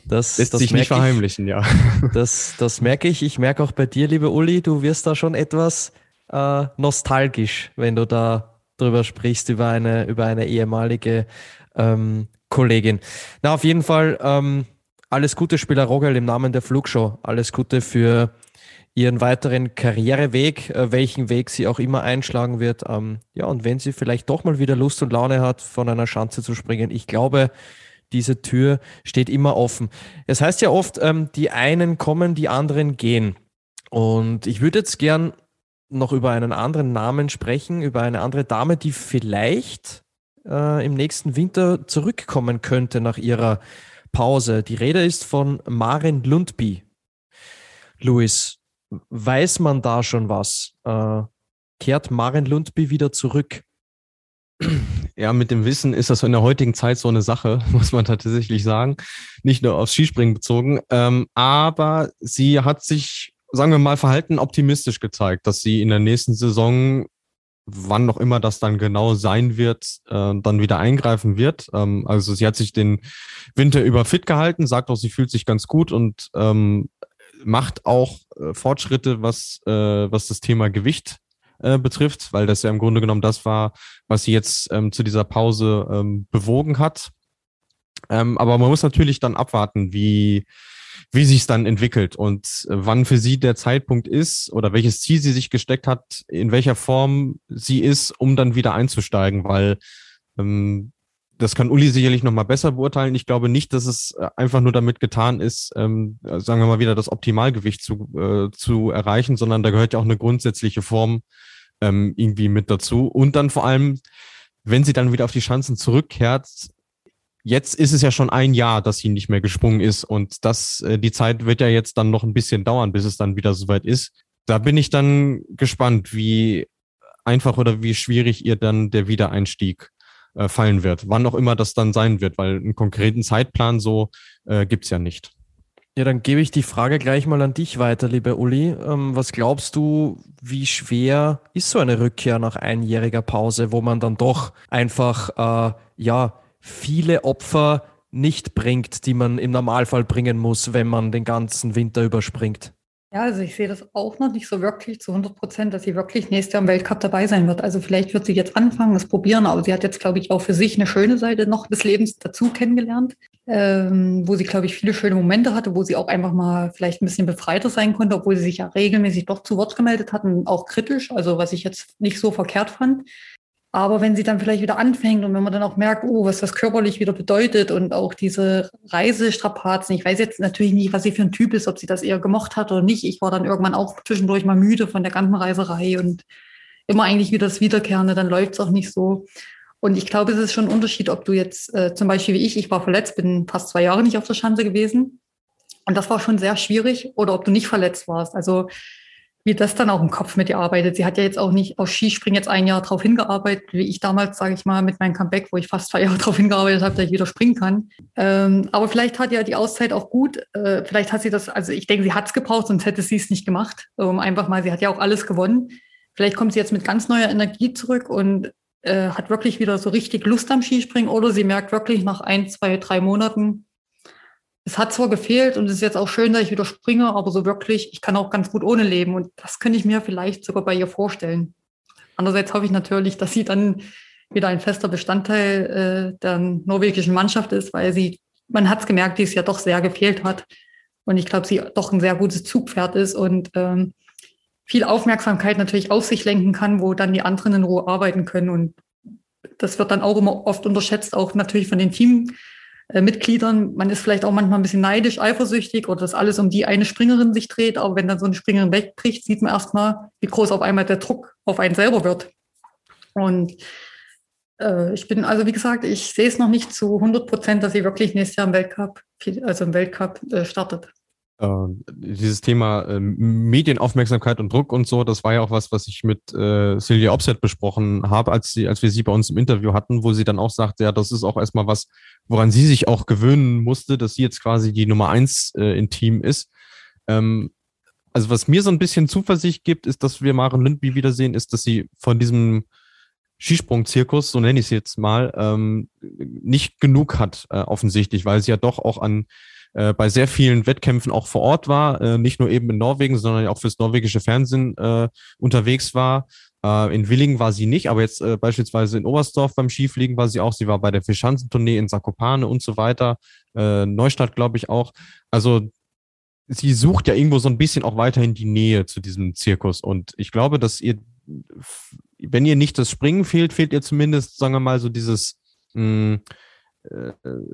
das lässt das sich nicht verheimlichen, ich, ja. Das, das merke ich. Ich merke auch bei dir, liebe Uli, du wirst da schon etwas äh, nostalgisch, wenn du da drüber sprichst, über eine, über eine ehemalige ähm, Kollegin. Na, auf jeden Fall ähm, alles Gute, Spieler Rogel, im Namen der Flugshow. Alles Gute für ihren weiteren Karriereweg, äh, welchen Weg sie auch immer einschlagen wird. Ähm, ja, und wenn sie vielleicht doch mal wieder Lust und Laune hat, von einer Schanze zu springen, ich glaube, diese Tür steht immer offen. Es heißt ja oft, ähm, die einen kommen, die anderen gehen. Und ich würde jetzt gern noch über einen anderen Namen sprechen, über eine andere Dame, die vielleicht äh, im nächsten Winter zurückkommen könnte nach ihrer Pause. Die Rede ist von Maren Lundby. Louis, weiß man da schon was? Äh, kehrt Maren Lundby wieder zurück? Ja, mit dem Wissen ist das in der heutigen Zeit so eine Sache, muss man tatsächlich sagen. Nicht nur aufs Skispringen bezogen. Ähm, aber sie hat sich, sagen wir mal, verhalten optimistisch gezeigt, dass sie in der nächsten Saison, wann noch immer das dann genau sein wird, äh, dann wieder eingreifen wird. Ähm, also sie hat sich den Winter über fit gehalten, sagt auch, sie fühlt sich ganz gut und ähm, macht auch äh, Fortschritte, was, äh, was das Thema Gewicht äh, betrifft, weil das ja im Grunde genommen das war, was sie jetzt ähm, zu dieser Pause ähm, bewogen hat. Ähm, aber man muss natürlich dann abwarten, wie, wie sich es dann entwickelt und äh, wann für sie der Zeitpunkt ist oder welches Ziel sie sich gesteckt hat, in welcher Form sie ist, um dann wieder einzusteigen, weil ähm, das kann Uli sicherlich noch mal besser beurteilen. Ich glaube nicht, dass es äh, einfach nur damit getan ist, ähm, sagen wir mal wieder, das Optimalgewicht zu, äh, zu erreichen, sondern da gehört ja auch eine grundsätzliche Form ähm, irgendwie mit dazu. Und dann vor allem, wenn sie dann wieder auf die Schanzen zurückkehrt, jetzt ist es ja schon ein Jahr, dass sie nicht mehr gesprungen ist und das, äh, die Zeit wird ja jetzt dann noch ein bisschen dauern, bis es dann wieder soweit ist. Da bin ich dann gespannt, wie einfach oder wie schwierig ihr dann der Wiedereinstieg äh, fallen wird. Wann auch immer das dann sein wird, weil einen konkreten Zeitplan so äh, gibt's ja nicht. Ja, dann gebe ich die Frage gleich mal an dich weiter, lieber Uli. Ähm, was glaubst du, wie schwer ist so eine Rückkehr nach einjähriger Pause, wo man dann doch einfach äh, ja viele Opfer nicht bringt, die man im Normalfall bringen muss, wenn man den ganzen Winter überspringt? Ja, also ich sehe das auch noch nicht so wirklich zu 100 Prozent, dass sie wirklich nächstes Jahr im Weltcup dabei sein wird. Also vielleicht wird sie jetzt anfangen, das probieren, aber sie hat jetzt, glaube ich, auch für sich eine schöne Seite noch des Lebens dazu kennengelernt, ähm, wo sie, glaube ich, viele schöne Momente hatte, wo sie auch einfach mal vielleicht ein bisschen befreiter sein konnte, obwohl sie sich ja regelmäßig doch zu Wort gemeldet hatten, auch kritisch, also was ich jetzt nicht so verkehrt fand. Aber wenn sie dann vielleicht wieder anfängt und wenn man dann auch merkt, oh, was das körperlich wieder bedeutet und auch diese Reisestrapazen, ich weiß jetzt natürlich nicht, was sie für ein Typ ist, ob sie das eher gemocht hat oder nicht. Ich war dann irgendwann auch zwischendurch mal müde von der ganzen Reiserei und immer eigentlich wieder das Wiederkehrende, dann läuft es auch nicht so. Und ich glaube, es ist schon ein Unterschied, ob du jetzt äh, zum Beispiel wie ich, ich war verletzt, bin fast zwei Jahre nicht auf der Schanze gewesen. Und das war schon sehr schwierig. Oder ob du nicht verletzt warst. Also wie das dann auch im Kopf mit ihr arbeitet. Sie hat ja jetzt auch nicht auf Skispringen jetzt ein Jahr drauf hingearbeitet, wie ich damals, sage ich mal, mit meinem Comeback, wo ich fast zwei Jahre drauf hingearbeitet habe, dass ich wieder springen kann. Ähm, aber vielleicht hat ja die Auszeit auch gut. Äh, vielleicht hat sie das, also ich denke, sie hat es gebraucht, sonst hätte sie es nicht gemacht. Um einfach mal, sie hat ja auch alles gewonnen. Vielleicht kommt sie jetzt mit ganz neuer Energie zurück und äh, hat wirklich wieder so richtig Lust am Skispringen oder sie merkt wirklich nach ein, zwei, drei Monaten, es hat zwar gefehlt und es ist jetzt auch schön, dass ich wieder springe, aber so wirklich, ich kann auch ganz gut ohne leben und das könnte ich mir vielleicht sogar bei ihr vorstellen. Andererseits hoffe ich natürlich, dass sie dann wieder ein fester Bestandteil äh, der norwegischen Mannschaft ist, weil sie, man hat es gemerkt, die es ja doch sehr gefehlt hat. Und ich glaube, sie doch ein sehr gutes Zugpferd ist und ähm, viel Aufmerksamkeit natürlich auf sich lenken kann, wo dann die anderen in Ruhe arbeiten können. Und das wird dann auch immer oft unterschätzt, auch natürlich von den Team äh, Mitgliedern. Man ist vielleicht auch manchmal ein bisschen neidisch, eifersüchtig oder dass alles um die eine Springerin sich dreht. Aber wenn dann so eine Springerin wegbricht, sieht man erstmal, wie groß auf einmal der Druck auf einen selber wird. Und äh, ich bin, also wie gesagt, ich sehe es noch nicht zu 100 Prozent, dass sie wirklich nächstes Jahr im Weltcup, also im Weltcup äh, startet. Uh, dieses Thema äh, Medienaufmerksamkeit und Druck und so, das war ja auch was, was ich mit äh, Silvia Opset besprochen habe, als als wir sie bei uns im Interview hatten, wo sie dann auch sagte, ja, das ist auch erstmal was, woran sie sich auch gewöhnen musste, dass sie jetzt quasi die Nummer eins äh, im Team ist. Ähm, also was mir so ein bisschen Zuversicht gibt, ist, dass wir Maren Lindby wiedersehen, ist, dass sie von diesem Skisprung-Zirkus, so nenne ich es jetzt mal, ähm, nicht genug hat, äh, offensichtlich, weil sie ja doch auch an äh, bei sehr vielen Wettkämpfen auch vor Ort war, äh, nicht nur eben in Norwegen, sondern auch fürs norwegische Fernsehen äh, unterwegs war. Äh, in Willingen war sie nicht, aber jetzt äh, beispielsweise in Oberstdorf beim Skifliegen war sie auch. Sie war bei der Fischanzentournee in Sakopane und so weiter. Äh, Neustadt, glaube ich, auch. Also sie sucht ja irgendwo so ein bisschen auch weiterhin die Nähe zu diesem Zirkus. Und ich glaube, dass ihr, wenn ihr nicht das Springen fehlt, fehlt ihr zumindest, sagen wir mal, so dieses, mh, hm,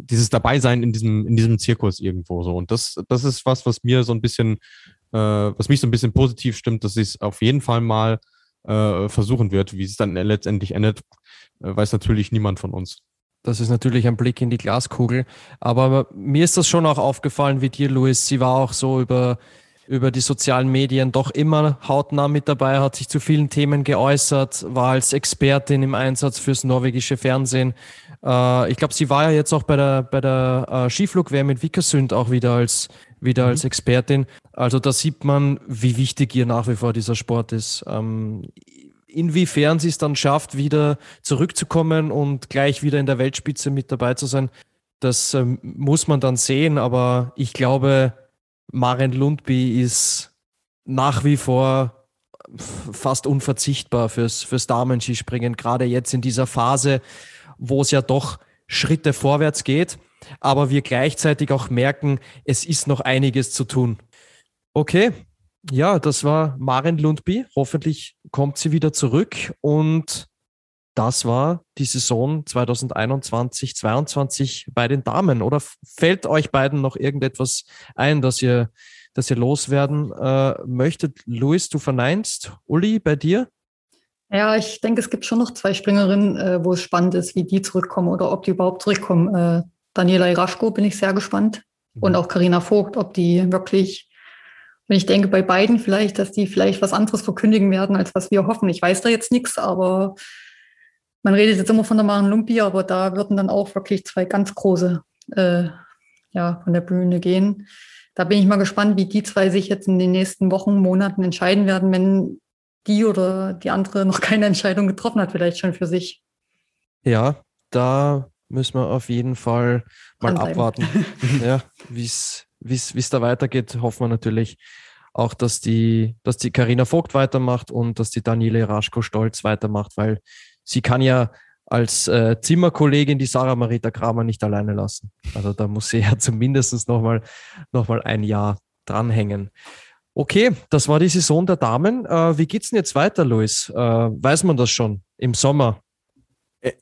dieses Dabeisein in diesem, in diesem Zirkus irgendwo so. Und das, das ist was, was mir so ein bisschen, äh, was mich so ein bisschen positiv stimmt, dass sie es auf jeden Fall mal äh, versuchen wird. Wie es dann letztendlich endet, äh, weiß natürlich niemand von uns. Das ist natürlich ein Blick in die Glaskugel. Aber mir ist das schon auch aufgefallen wie dir, Luis. Sie war auch so über über die sozialen Medien doch immer hautnah mit dabei, hat sich zu vielen Themen geäußert, war als Expertin im Einsatz fürs norwegische Fernsehen. Äh, ich glaube, sie war ja jetzt auch bei der, bei der äh, Skiflug-WM in Vikersund auch wieder als, wieder mhm. als Expertin. Also da sieht man, wie wichtig ihr nach wie vor dieser Sport ist. Ähm, inwiefern sie es dann schafft, wieder zurückzukommen und gleich wieder in der Weltspitze mit dabei zu sein, das ähm, muss man dann sehen. Aber ich glaube, Maren Lundby ist nach wie vor fast unverzichtbar fürs, fürs Damenskispringen, gerade jetzt in dieser Phase, wo es ja doch Schritte vorwärts geht, aber wir gleichzeitig auch merken, es ist noch einiges zu tun. Okay, ja, das war Maren Lundby. Hoffentlich kommt sie wieder zurück und das war die Saison 2021, 2022 bei den Damen. Oder fällt euch beiden noch irgendetwas ein, dass ihr, dass ihr loswerden äh, möchtet? Luis, du verneinst. Uli, bei dir? Ja, ich denke, es gibt schon noch zwei Springerinnen, äh, wo es spannend ist, wie die zurückkommen oder ob die überhaupt zurückkommen. Äh, Daniela Iraschko bin ich sehr gespannt. Mhm. Und auch Karina Vogt, ob die wirklich und ich denke bei beiden vielleicht, dass die vielleicht was anderes verkündigen werden, als was wir hoffen. Ich weiß da jetzt nichts, aber man redet jetzt immer von der Maren Lumpia, aber da würden dann auch wirklich zwei ganz große äh, ja, von der Bühne gehen. Da bin ich mal gespannt, wie die zwei sich jetzt in den nächsten Wochen, Monaten entscheiden werden, wenn die oder die andere noch keine Entscheidung getroffen hat, vielleicht schon für sich. Ja, da müssen wir auf jeden Fall mal abwarten, ja, wie es da weitergeht. Hoffen wir natürlich auch, dass die, dass die Carina Vogt weitermacht und dass die Daniele Raschko Stolz weitermacht, weil sie kann ja als äh, Zimmerkollegin die Sarah Marita Kramer nicht alleine lassen. Also da muss sie ja zumindest nochmal noch mal ein Jahr dranhängen. Okay, das war die Saison der Damen. Äh, wie geht's denn jetzt weiter, Luis? Äh, weiß man das schon im Sommer?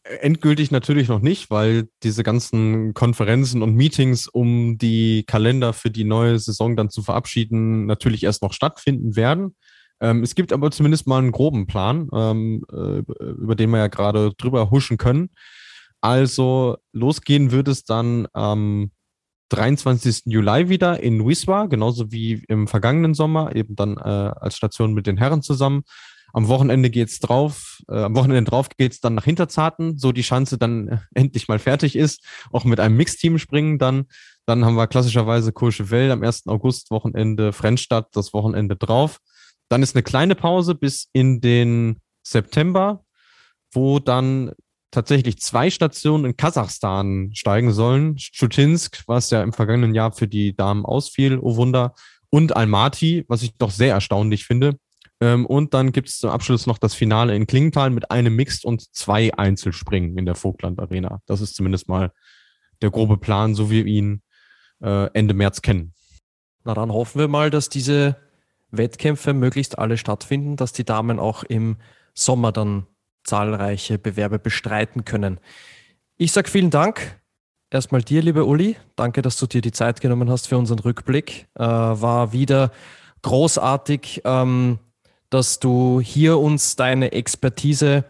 Endgültig natürlich noch nicht, weil diese ganzen Konferenzen und Meetings, um die Kalender für die neue Saison dann zu verabschieden, natürlich erst noch stattfinden werden. Ähm, es gibt aber zumindest mal einen groben Plan, ähm, äh, über den wir ja gerade drüber huschen können. Also losgehen wird es dann am 23. Juli wieder in Wiswa, genauso wie im vergangenen Sommer, eben dann äh, als Station mit den Herren zusammen. Am Wochenende geht's drauf, äh, am Wochenende drauf geht's dann nach Hinterzarten, so die Chance dann äh, endlich mal fertig ist, auch mit einem Mixteam springen dann. Dann haben wir klassischerweise Courchevel am 1. August Wochenende, Frennstadt das Wochenende drauf. Dann ist eine kleine Pause bis in den September, wo dann tatsächlich zwei Stationen in Kasachstan steigen sollen. Schutinsk, was ja im vergangenen Jahr für die Damen ausfiel, oh Wunder, und Almaty, was ich doch sehr erstaunlich finde. Ähm, und dann gibt es zum Abschluss noch das Finale in Klingenthal mit einem Mixed und zwei Einzelspringen in der Vogtland Arena. Das ist zumindest mal der grobe Plan, so wie wir ihn äh, Ende März kennen. Na dann hoffen wir mal, dass diese Wettkämpfe möglichst alle stattfinden, dass die Damen auch im Sommer dann zahlreiche Bewerbe bestreiten können. Ich sage vielen Dank. Erstmal dir, lieber Uli. Danke, dass du dir die Zeit genommen hast für unseren Rückblick. Äh, war wieder großartig, ähm, dass du hier uns deine Expertise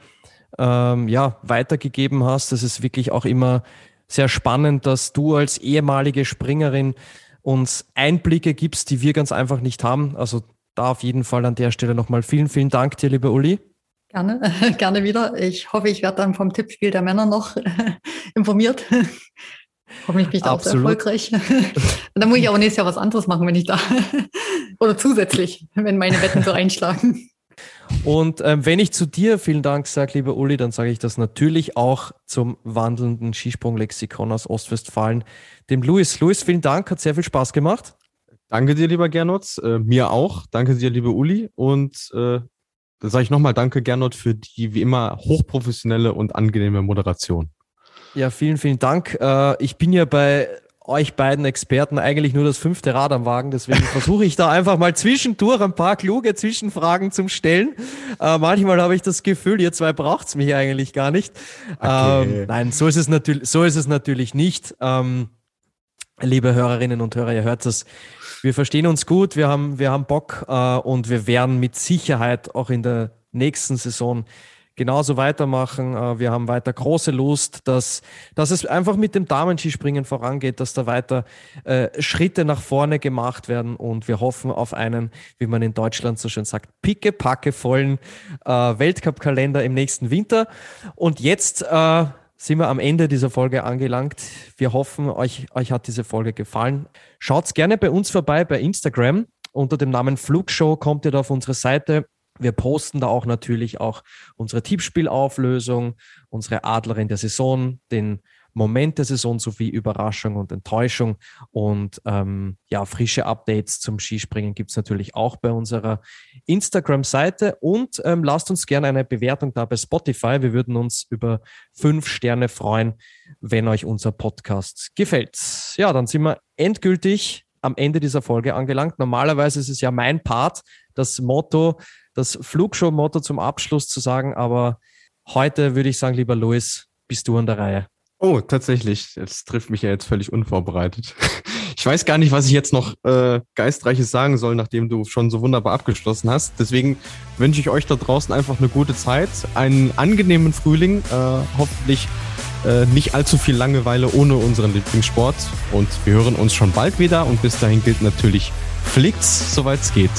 ähm, ja, weitergegeben hast. Das ist wirklich auch immer sehr spannend, dass du als ehemalige Springerin uns Einblicke gibst, die wir ganz einfach nicht haben. Also da auf jeden Fall an der Stelle nochmal vielen, vielen Dank dir, liebe Uli. Gerne, gerne wieder. Ich hoffe, ich werde dann vom Tippspiel der Männer noch informiert. Hoffentlich bin ich da auch erfolgreich. Und dann muss ich aber nächstes Jahr was anderes machen, wenn ich da oder zusätzlich, wenn meine Wetten so einschlagen. Und ähm, wenn ich zu dir vielen Dank sage, lieber Uli, dann sage ich das natürlich auch zum wandelnden Skisprunglexikon aus Ostwestfalen, dem Luis. Luis, vielen Dank, hat sehr viel Spaß gemacht. Danke dir, lieber Gernot. Äh, mir auch. Danke dir, liebe Uli. Und äh, dann sage ich nochmal Danke, Gernot, für die wie immer hochprofessionelle und angenehme Moderation. Ja, vielen, vielen Dank. Äh, ich bin ja bei euch beiden Experten eigentlich nur das fünfte Rad am Wagen. Deswegen versuche ich da einfach mal zwischendurch ein paar kluge Zwischenfragen zum Stellen. Äh, manchmal habe ich das Gefühl, ihr zwei braucht's mich eigentlich gar nicht. Okay. Ähm, nein, so ist es natürlich, so ist es natürlich nicht. Ähm, liebe Hörerinnen und Hörer, ihr hört es. Wir verstehen uns gut, wir haben, wir haben Bock äh, und wir werden mit Sicherheit auch in der nächsten Saison genauso weitermachen. Äh, wir haben weiter große Lust, dass, dass es einfach mit dem Damenskispringen vorangeht, dass da weiter äh, Schritte nach vorne gemacht werden und wir hoffen auf einen, wie man in Deutschland so schön sagt, picke-packe vollen äh, Weltcup-Kalender im nächsten Winter. Und jetzt äh, sind wir am Ende dieser Folge angelangt. Wir hoffen, euch, euch hat diese Folge gefallen. Schaut gerne bei uns vorbei bei Instagram. Unter dem Namen Flugshow kommt ihr da auf unsere Seite wir posten da auch natürlich auch unsere Tippspielauflösung, unsere Adlerin der Saison, den Moment der Saison sowie Überraschung und Enttäuschung. Und ähm, ja, frische Updates zum Skispringen gibt es natürlich auch bei unserer Instagram-Seite. Und ähm, lasst uns gerne eine Bewertung da bei Spotify. Wir würden uns über fünf Sterne freuen, wenn euch unser Podcast gefällt. Ja, dann sind wir endgültig am Ende dieser Folge angelangt. Normalerweise ist es ja mein Part, das Motto das Flugshow-Motto zum Abschluss zu sagen, aber heute würde ich sagen, lieber Luis, bist du an der Reihe. Oh, tatsächlich. Das trifft mich ja jetzt völlig unvorbereitet. Ich weiß gar nicht, was ich jetzt noch äh, Geistreiches sagen soll, nachdem du schon so wunderbar abgeschlossen hast. Deswegen wünsche ich euch da draußen einfach eine gute Zeit, einen angenehmen Frühling, äh, hoffentlich äh, nicht allzu viel Langeweile ohne unseren Lieblingssport. Und wir hören uns schon bald wieder. Und bis dahin gilt natürlich, fliegt's, soweit es geht.